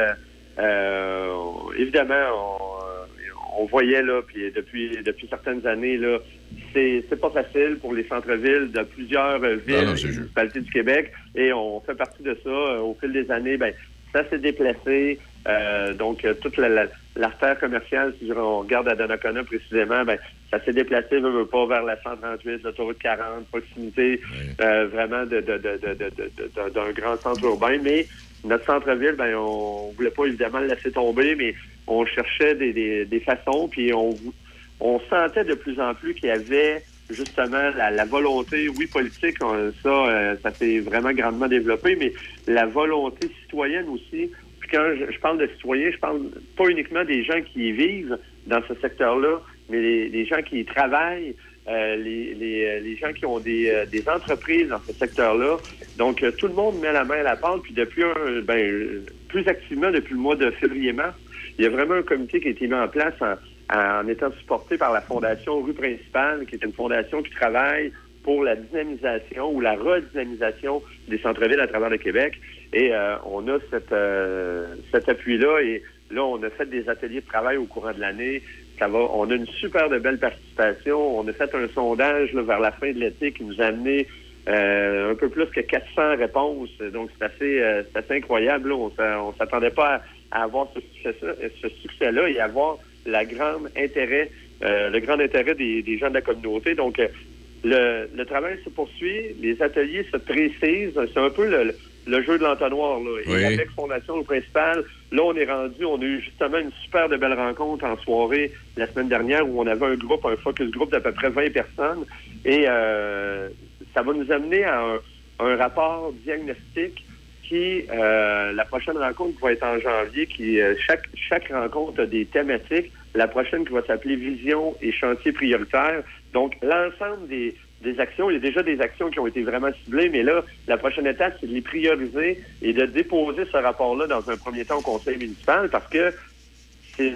évidemment, on, on voyait là, puis depuis depuis certaines années là, c'est pas facile pour les centres-villes de plusieurs euh, villes, non, c'est et municipalités du Québec, et on fait partie de ça. Euh, Au fil des années, ben ça s'est déplacé. Euh, donc toute la- la- l'artère commerciale, si on regarde à Donnacona précisément, ben ça s'est déplacé, veut, veut pas, vers la 138, l'autoroute 40, proximité euh, vraiment de, de, de, d'un grand centre urbain. Mais notre centre-ville, ben, on voulait pas évidemment le laisser tomber, mais on cherchait des, des, des façons, puis on, on sentait de plus en plus qu'il y avait justement la, la volonté, oui, politique, ça, euh, ça s'est vraiment grandement développé, mais la volonté citoyenne aussi. Puis quand je, parle de citoyens, je parle pas uniquement des gens qui vivent dans ce secteur-là, mais les, les gens qui y travaillent, euh, les, les, euh, les gens qui ont des, euh, des entreprises dans ce secteur-là. Donc, euh, tout le monde met la main à la pâte. Puis depuis un, ben, plus activement depuis le mois de février-mars, il y a vraiment un comité qui a été mis en place en, en étant supporté par la Fondation Rue Principale, qui est une fondation qui travaille pour la dynamisation ou la redynamisation des centres-villes à travers le Québec. Et euh, on a cette, euh, cet appui-là. Et là, on a fait des ateliers de travail au courant de l'année. Ça va, on a une super de belle participation. On a fait un sondage là, vers la fin de l'été qui nous a amené euh, un peu plus que 400 réponses. Donc, c'est assez, euh, assez incroyable. là. On on s'attendait pas à, à avoir ce succès- ce succès-là et avoir la grande intérêt, euh, le grand intérêt des, des gens de la communauté. Donc, euh, le, le travail se poursuit, les ateliers se précisent. C'est un peu le, le jeu de l'entonnoir. Là. Oui. Avec Fondation Principale, là, on est rendu, on a eu justement une super de belle rencontre en soirée la semaine dernière où on avait un groupe, un focus group d'à peu près 20 personnes. Et euh, ça va nous amener à un, un rapport diagnostic euh, la prochaine rencontre qui va être en janvier, qui euh, chaque, chaque rencontre a des thématiques. La prochaine qui va s'appeler Vision et chantier prioritaire. Donc, l'ensemble des, des actions, il y a déjà des actions qui ont été vraiment ciblées, mais là, la prochaine étape, c'est de les prioriser et de déposer ce rapport-là dans un premier temps au conseil municipal parce que c'est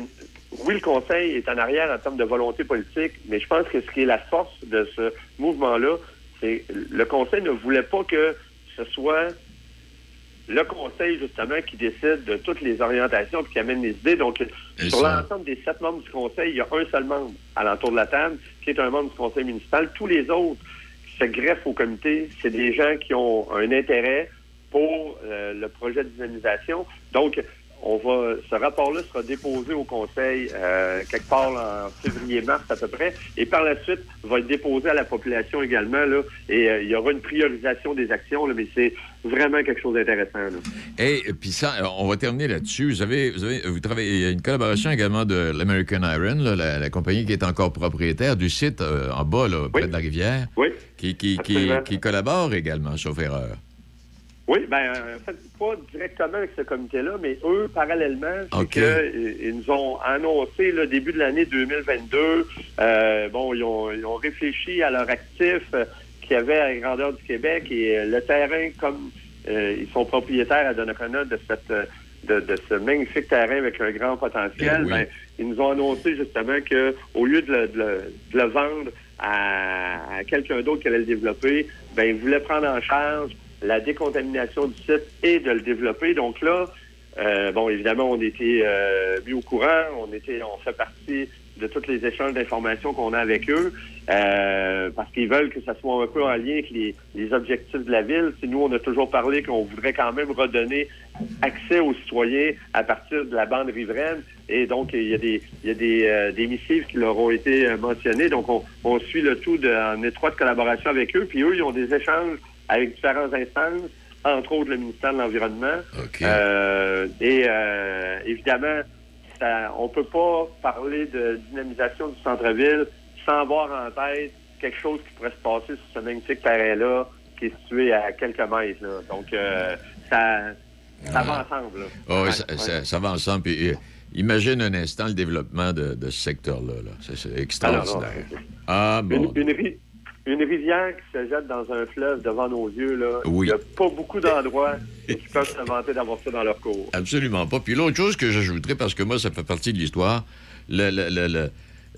oui, le conseil est en arrière en termes de volonté politique, mais je pense que ce qui est la force de ce mouvement-là, c'est le conseil ne voulait pas que ce soit le conseil, justement, qui décide de toutes les orientations et qui amène les idées. Donc, sur ça. l'ensemble des sept membres du conseil, il y a un seul membre à l'entour de la table qui est un membre du conseil municipal. Tous les autres qui se greffent au comité, c'est des gens qui ont un intérêt pour euh, le projet de dynamisation. Donc, on va, ce rapport-là sera déposé au Conseil euh, quelque part en février-mars à peu près, et par la suite va être déposé à la population également. Là, et euh, il y aura une priorisation des actions, là, mais c'est vraiment quelque chose d'intéressant. Et puis ça, euh, on va terminer là-dessus. Vous avez, vous avez, vous travaillez, il y a une collaboration également de l'American Iron, là, la, la compagnie qui est encore propriétaire du site euh, en bas, là, près de la rivière, Oui. qui, qui, qui, qui collabore également, sauf erreur. Oui, ben en fait, pas directement avec ce comité-là, mais eux, parallèlement, c'est OK. que, euh, ils nous ont annoncé le début de l'année 2022. euh, bon, ils ont, ils ont réfléchi à leur actif euh, qu'il y avait à la grandeur du Québec et euh, le terrain, comme euh, ils sont propriétaires à Donnacona de cette euh, de, de ce magnifique terrain avec un grand potentiel, oui. ben, ils nous ont annoncé justement que au lieu de le, de le- de le vendre à, à quelqu'un d'autre qui allait le développer, ben ils voulaient prendre en charge la décontamination du site et de le développer. Donc là, euh, bon, évidemment, on était euh, mis au courant, on était, on fait partie de tous les échanges d'informations qu'on a avec eux, euh, parce qu'ils veulent que ça soit un peu en lien avec les, objectifs de la ville. Si nous, on a toujours parlé qu'on voudrait quand même redonner accès aux citoyens à partir de la bande riveraine. Et donc, il y a des, il y a des, des missives qui leur ont été mentionnées. Donc, on, suit le tout en étroite collaboration avec eux. Puis eux, ils ont des échanges avec différentes instances, entre autres le ministère de l'Environnement. Euh, et euh, évidemment, ça, on peut pas parler de dynamisation du centre-ville sans avoir en tête quelque chose qui pourrait se passer sur ce magnifique terrain-là qui est situé à quelques mètres. là. Donc, euh, ça, ça va ensemble. Ouais, ça, ouais. ça- ça va ensemble. Puis, euh, imagine un instant le développement de, de ce secteur-là. là. C'est- extraordinaire. Ah bon. Une, une rivière qui se jette dans un fleuve devant nos yeux, là, Oui. il n'y a pas beaucoup d'endroits qui peuvent se vanter d'avoir ça dans leur cours. Absolument pas. Puis l'autre chose que j'ajouterais, parce que moi, ça fait partie de l'histoire, le,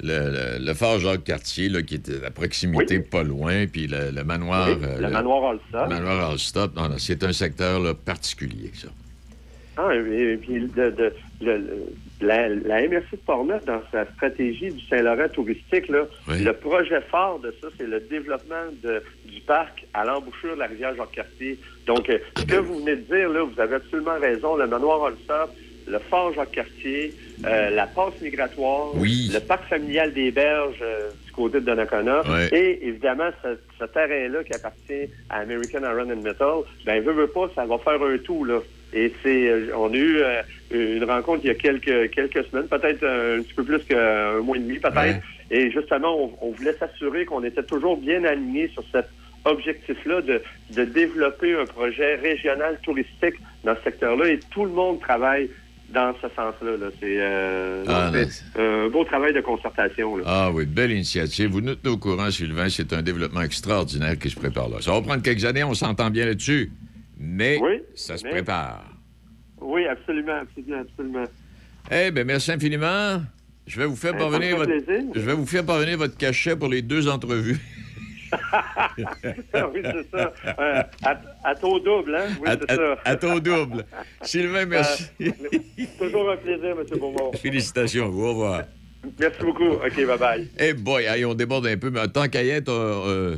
le, phare Jacques-Cartier, là, qui était à proximité, pas loin, puis le, le manoir... Oui, euh, le manoir le manoir non, c'est un secteur là, particulier, ça. Ah, et, puis la, la MRC de Portneuf, dans sa stratégie du Saint-Laurent touristique, là, Oui. le projet fort de ça, c'est le développement de- du parc à l'embouchure de la rivière Jacques-Cartier. Donc, euh, ce que vous venez de dire, là, vous avez absolument raison. Le manoir Allstott, le fort Jacques-Cartier, euh, la passe migratoire, le parc familial des Berges euh, du côté de Donnacona, Ouais. et évidemment, ce, ce terrain-là qui appartient à American Iron and Metal, ben, veut, veut pas, ça va faire un tout, là. Et c'est, euh, on a eu euh, une rencontre il y a quelques, quelques semaines, peut-être un, petit peu plus qu'un mois et demi, peut-être. Ouais. Et justement, on, on voulait s'assurer qu'on était toujours bien alignés sur cet objectif-là de, de développer un projet régional touristique dans ce secteur-là. Et tout le monde travaille dans ce sens-là. là. C'est euh, Ah, c'est un beau travail de concertation. Là. Ah oui, belle initiative. Vous nous tenez au courant, Sylvain. C'est un développement extraordinaire qui se prépare là. Ça va prendre quelques années, on s'entend bien là-dessus. Mais ça se mais- prépare. Oui, absolument, absolument, absolument. Eh bien, merci infiniment. Je vais vous faire Eh, parvenir votre... Je vais vous faire parvenir votre cachet pour les deux entrevues. oui, c'est ça. Euh, à, à taux double, hein? Oui, c'est ça. à taux double. Sylvain, merci. Euh, toujours un plaisir, M. Beaumont. Félicitations, vous. Au revoir. Merci beaucoup. OK, bye-bye. Eh boy, on déborde un peu, mais tant qu'à y être, euh,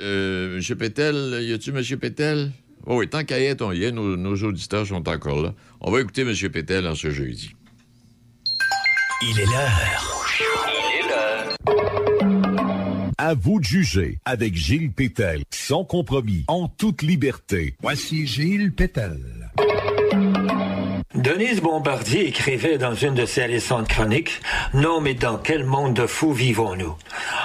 euh, M. Pétel, y a-tu M. Pétel? Oh oui, tant qu'à y être, on y est, nos, nos auditeurs sont encore là. On va écouter M. Pétel en ce jeudi. Il est l'heure. Il est l'heure. À vous de juger avec Gilles Pétel, sans compromis, en toute liberté. Voici Gilles Pétel. Denise Bombardier écrivait dans une de ses récentes chroniques Non, mais dans quel monde de fous vivons-nous?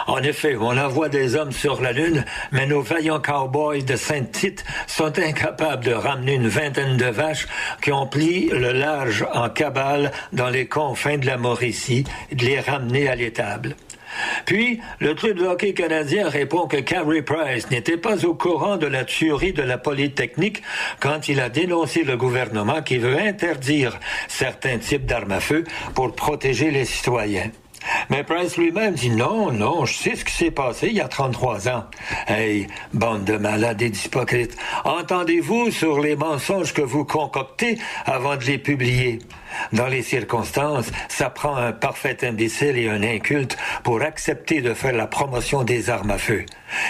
En effet, on envoie des hommes sur la Lune, mais nos vaillants cowboys de Sainte-Tite sont incapables de ramener une vingtaine de vaches qui ont pris le large en cabale dans les confins de la Mauricie et de les ramener à l'étable. Puis, le club hockey canadien répond que Carey Price n'était pas au courant de la tuerie de la Polytechnique quand il a dénoncé le gouvernement qui veut interdire certains types d'armes à feu pour protéger les citoyens. Mais Price lui-même dit non, non, je sais ce qui s'est passé il y a 33 ans. Hey, bande de malades et d'hypocrites, entendez-vous sur les mensonges que vous concoctez avant de les publier? Dans les circonstances, ça prend un parfait imbécile et un inculte pour accepter de faire la promotion des armes à feu.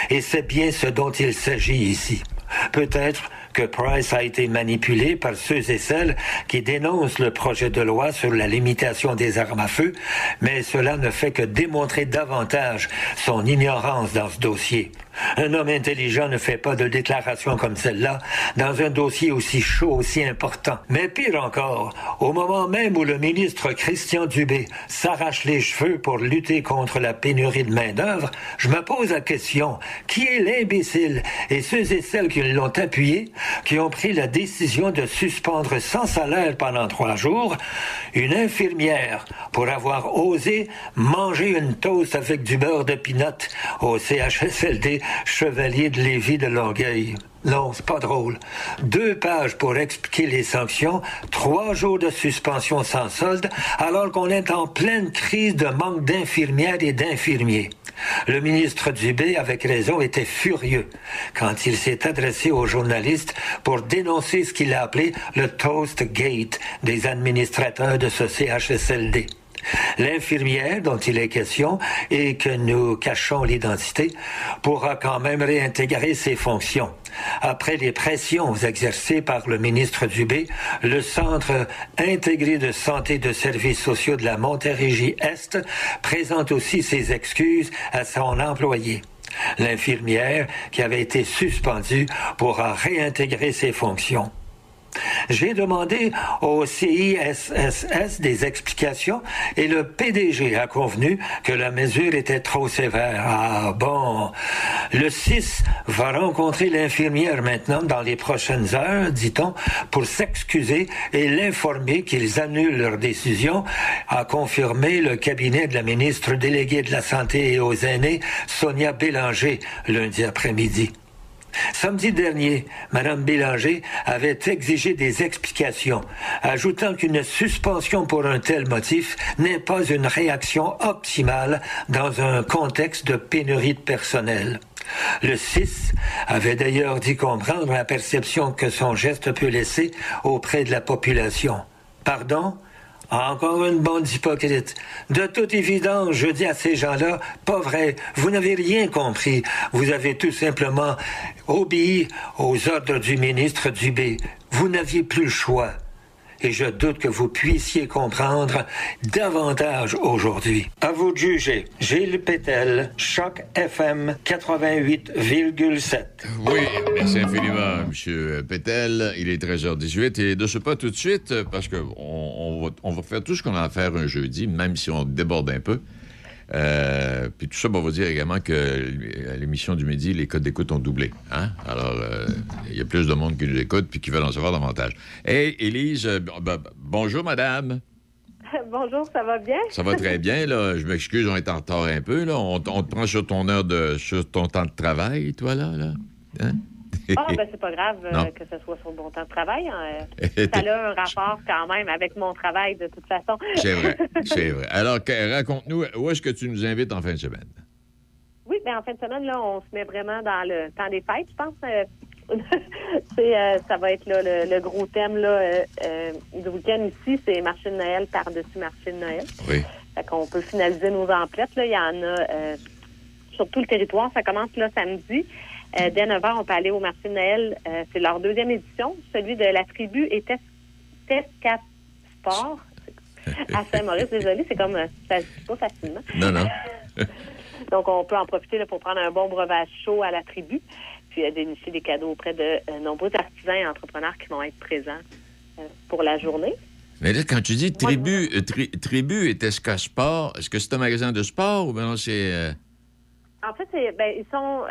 Et c'est bien ce dont il s'agit ici. Peut-être que Price a été manipulé par ceux et celles qui dénoncent le projet de loi sur la limitation des armes à feu, mais cela ne fait que démontrer davantage son ignorance dans ce dossier. Un homme intelligent ne fait pas de déclaration comme celle-là dans un dossier aussi chaud, aussi important. Mais pire encore, au moment même où le ministre Christian Dubé s'arrache les cheveux pour lutter contre la pénurie de main-d'œuvre, je me pose la question, qui est l'imbécile et ceux et celles qui l'ont appuyé, qui ont pris la décision de suspendre sans salaire pendant trois jours une infirmière pour avoir osé manger une toast avec du beurre de pinot au CHSLD Chevalier de Lévis de Longueuil. Non, c'est pas drôle. Deux pages pour expliquer les sanctions, trois jours de suspension sans solde, alors qu'on est en pleine crise de manque d'infirmières et d'infirmiers. Le ministre Dubé, avec raison, était furieux quand il s'est adressé aux journalistes pour dénoncer ce qu'il a appelé le Toast Gate des administrateurs de ce CHSLD. L'infirmière dont il est question et que nous cachons l'identité pourra quand même réintégrer ses fonctions. Après les pressions exercées par le ministre Dubé, le Centre intégré de santé et de services sociaux de la Montérégie-Est présente aussi ses excuses à son employé. L'infirmière, qui avait été suspendue, pourra réintégrer ses fonctions. J'ai demandé au CISSS des explications et le PDG a convenu que la mesure était trop sévère. Ah bon. Le 6 va rencontrer l'infirmière maintenant dans les prochaines heures, dit-on, pour s'excuser et l'informer qu'ils annulent leur décision, a confirmé le cabinet de la ministre déléguée de la Santé et aux aînés, Sonia Bélanger, lundi après-midi. Samedi dernier, Mme Bélanger avait exigé des explications, ajoutant qu'une suspension pour un tel motif n'est pas une réaction optimale dans un contexte de pénurie de personnel. Le 6 avait d'ailleurs dit comprendre la perception que son geste peut laisser auprès de la population. Pardon? Encore une bande d'hypocrites. De toute évidence, je dis à ces gens-là, pas vrai, vous n'avez rien compris. Vous avez tout simplement obéi aux ordres du ministre Dubé. Vous n'aviez plus le choix. Et je doute que vous puissiez comprendre davantage aujourd'hui. À vous de juger. Gilles Pétel, Choc FM 88,7. Oui, merci infiniment, M. Pétel. Il est 13h18 et de ce pas tout de suite, parce qu'on on on va faire tout ce qu'on a à faire un jeudi, même si on déborde un peu. Euh, puis tout ça, ben, on va dire également que à l'émission du midi, les codes d'écoute ont doublé. Hein? Alors, euh, il y a plus de monde qui nous écoute puis qui veulent en savoir davantage. Hey, Élise, euh, ben, bonjour, madame. Bonjour, ça va bien? Ça va très bien, là. Je m'excuse, on est en retard un peu, là. On, on te prend sur ton heure de... sur ton temps de travail, toi, là, là. Hein? Ah, ben c'est pas grave euh, que ce soit sur mon temps de travail. hein. Ça a un rapport quand même avec mon travail de toute façon. C'est vrai, c'est vrai. Alors, raconte-nous, où est-ce que tu nous invites en fin de semaine? Oui, mais en fin de semaine, là, on se met vraiment dans le temps des fêtes, je pense. euh, euh, ça va être là, le, le gros thème là, euh, euh, du week-end ici, c'est marché de Noël par-dessus marché de Noël. Oui. Fait qu'on peut finaliser nos emplettes. Là. Il y en a euh, sur tout le territoire. Ça commence là samedi. Euh, dès 9 h, on peut aller au marché de Noël. Euh, c'est leur deuxième édition. Celui de la tribu et Tes- Tescat Sport à Saint-Maurice. Désolé, c'est comme euh, ça se dit pas facilement. Non, non. Donc, on peut en profiter là, pour prendre un bon breuvage chaud à la tribu, puis euh, dénicher des cadeaux auprès de nombreux artisans et entrepreneurs qui vont être présents pour la journée. Mais là, quand tu dis tribu, tri- tribu et Tesca Sport, est-ce que c'est un magasin de sport ou bien c'est. En fait, ben, ils sont.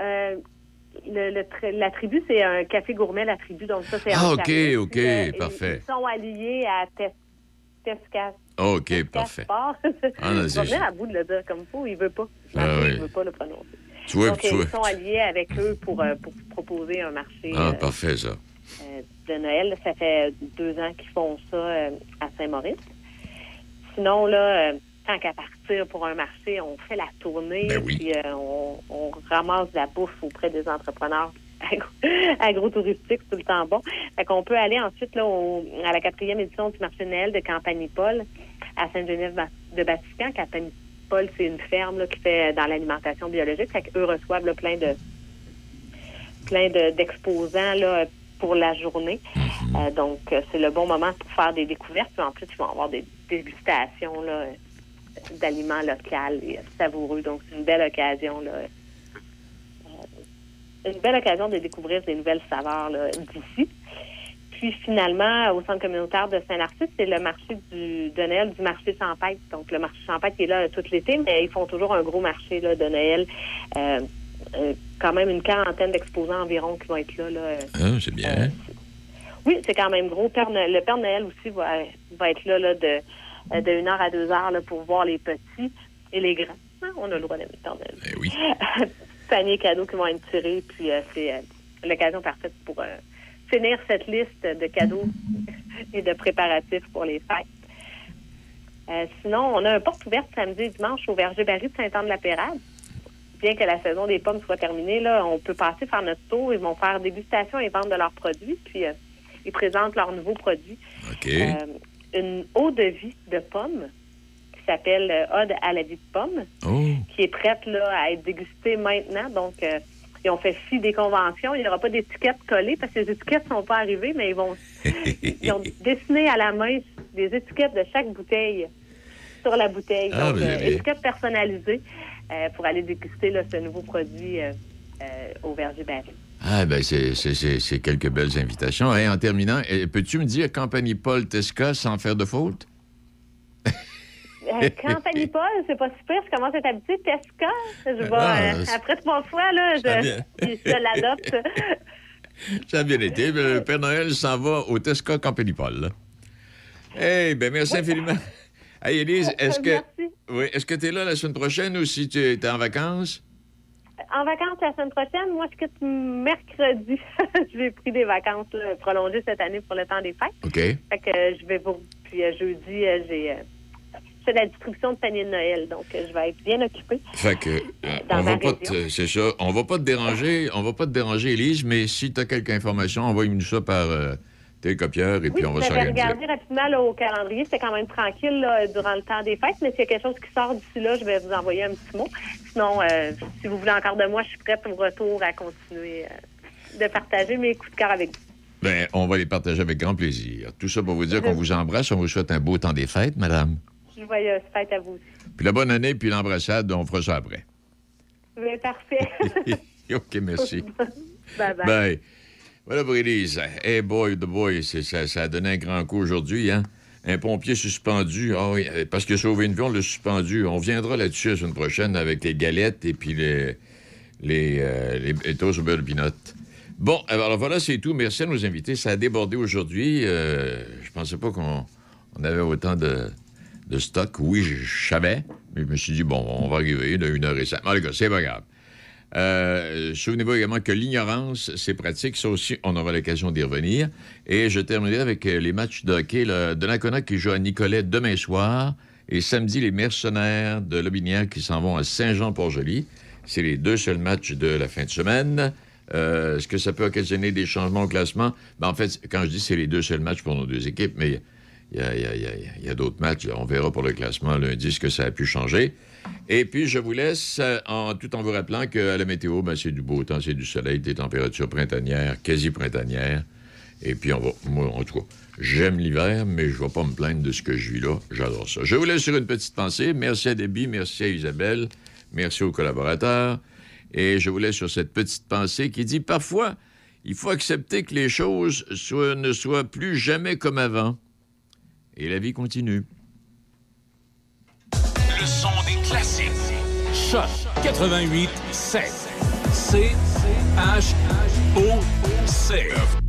Le, le la tribu, c'est un café gourmet, la tribu. Donc, ça, c'est Ah, OK. OK, euh, parfait. Ils sont alliés à Tes- Tesca OK, parfait. Sport. Ah, non, c'est à bout de le dire comme il faut. Il veut pas. Ah, Il oui. veut pas le prononcer. Tu vois, Donc, tu euh, vois. ils sont alliés avec eux pour, euh, pour proposer un marché. Ah, euh, parfait, ça. de Noël. Ça fait deux ans qu'ils font ça à Saint-Maurice. Sinon, là, tant qu'à partir pour un marché, on fait la tournée, Ben oui. puis euh, on, on ramasse de la bouffe auprès des entrepreneurs agro- agro-touristique, c'est tout le temps bon. Fait qu'on peut aller ensuite là, au- à la quatrième édition du marché de Noël de Campanipol à Sainte-Geneviève-de-Batiscan. Campanipol, c'est une ferme là, qui fait dans l'alimentation biologique. Fait qu'eux reçoivent là, plein de plein de- d'exposants là, pour la journée. Euh, donc, c'est le bon moment pour faire des découvertes. Puis en plus, ils vont avoir des dégustations là, d'aliments locaux et savoureux. Donc, c'est une belle occasion. Là, euh, une belle occasion de découvrir des nouvelles saveurs d'ici. Puis finalement, au centre communautaire de Saint-Narcisse, c'est le marché du, de Noël du marché Champêtre. Donc le marché Champêtre est là euh, tout l'été, mais ils font toujours un gros marché là, de Noël. Euh, euh, quand même une quarantaine d'exposants environ qui vont être là. là Ah, c'est bien. oui, c'est quand même gros. Père Noël- le Père Noël aussi va, va être là, là de, de 1 heure à 2 heures là, pour voir les petits et les grands. Ah, on a le droit d'aimer le Père Noël. Eh oui. Panier cadeaux qui vont être tirés, puis euh, c'est euh, l'occasion parfaite pour euh, finir cette liste de cadeaux et de préparatifs pour les fêtes. Euh, sinon, on a un porte ouverte samedi et dimanche au Verger Barry de Saint-Anne-de-la-Pérade. Bien que la saison des pommes soit terminée, là, on peut passer faire notre tour. Ils vont faire dégustation et vente de leurs produits, puis euh, ils présentent leurs nouveaux produits. OK. Une eau de vie de pommes qui s'appelle euh, Ode à la vie de pomme, Oh. qui est prête là, à être dégustée maintenant. Donc, euh, ils ont fait fi des conventions. Il n'y aura pas d'étiquettes collées parce que les étiquettes sont pas arrivées, mais ils vont ils ont dessiné à la main des étiquettes de chaque bouteille sur la bouteille. Ah, Donc, ben, euh, bien. étiquettes personnalisées euh, pour aller déguster là, ce nouveau produit euh, au Verger Barry. Ah, ben, c'est- quelques belles invitations. Et en terminant, eh, peux-tu me dire Campagnie Paul Tesca sans faire de faute? Euh, Campagne Paul, c'est pas super, je commence à être habituée. Tesca, je vais, Ah, euh, c'est- après trois fois, là, je, l'adopte. Ça a bien été. Le Père Noël s'en va au Tesca Campagnie Paul. Eh ben merci infiniment. Hey, Élise, est-ce que oui, est-ce que tu es là la semaine prochaine ou si tu es en vacances? En vacances la semaine prochaine, moi, je quitte mercredi. J'ai pris des vacances là, prolongées cette année pour le temps des fêtes. OK. Fait que euh, je vais vous. Puis euh, jeudi, euh, j'ai. je fais la distribution de panier de Noël, donc euh, je vais être bien occupée. Fait que euh, on va pas te- c'est ça, on va pas te déranger, on va pas te déranger Élise, mais si tu as quelques informations, envoie-nous ça par euh, télécopieur et Oui, puis on va s'organiser. regardé rapidement là, au calendrier. C'était quand même tranquille là, durant le temps des fêtes, mais s'il y a quelque chose qui sort d'ici là, je vais vous envoyer un petit mot. Sinon, euh, si vous voulez encore de moi, je suis prête au retour à continuer euh, de partager mes coups de cœur avec vous. Ben, on va les partager avec grand plaisir. Tout ça pour vous dire qu'on vous embrasse, on vous souhaite un beau temps des fêtes, madame. Joyeuse fête à vous aussi. Puis la bonne année, puis l'embrassade, on fera ça après. Mais parfait. OK, merci. bye bye. Bye. Voilà Élise. Hey boy, the boy, ça, a donné un grand coup aujourd'hui, hein? Un pompier suspendu. Ah oui, euh, parce qu'il a sauvé une vie, on l'a suspendu. On viendra là-dessus la semaine prochaine avec les galettes et puis les, les, euh, les, toasts au beurre de pinot. Bon, alors voilà, c'est tout. Merci à nos invités. Ça a débordé aujourd'hui. Euh, je pensais pas qu'on on avait autant de, stock. Oui, je, savais, mais je me suis dit, bon, on va arriver de 1h05. En tout cas, c'est pas grave. Euh, Souvenez-vous également que l'ignorance, c'est pratique. Ça aussi, on aura l'occasion d'y revenir. Et je terminerai avec euh, les matchs de hockey là, de qui joue à Nicolet demain soir. Et samedi, les mercenaires de Lobinière qui s'en vont à Saint-Jean-Port-Joli. C'est les deux seuls matchs de la fin de semaine. Euh, Est-ce que ça peut occasionner des changements au classement? Ben, en fait, quand je dis c'est les deux seuls matchs pour nos deux équipes, mais il y a, a- d'autres matchs. On verra pour le classement lundi ce que ça a pu changer. Et puis, je vous laisse euh, en, tout en vous rappelant que la météo, ben, c'est du beau temps, c'est du soleil, des températures printanières, quasi printanières. Et puis, on va, moi, en tout cas, j'aime l'hiver, mais je ne vais pas me plaindre de ce que je vis là. J'adore ça. Je vous laisse sur une petite pensée. Merci à Debbie, merci à Isabelle, merci aux collaborateurs. Et je vous laisse sur cette petite pensée qui dit parfois, il faut accepter que les choses ne soient plus jamais comme avant. Et la vie continue. Choc 88 7. C H O C.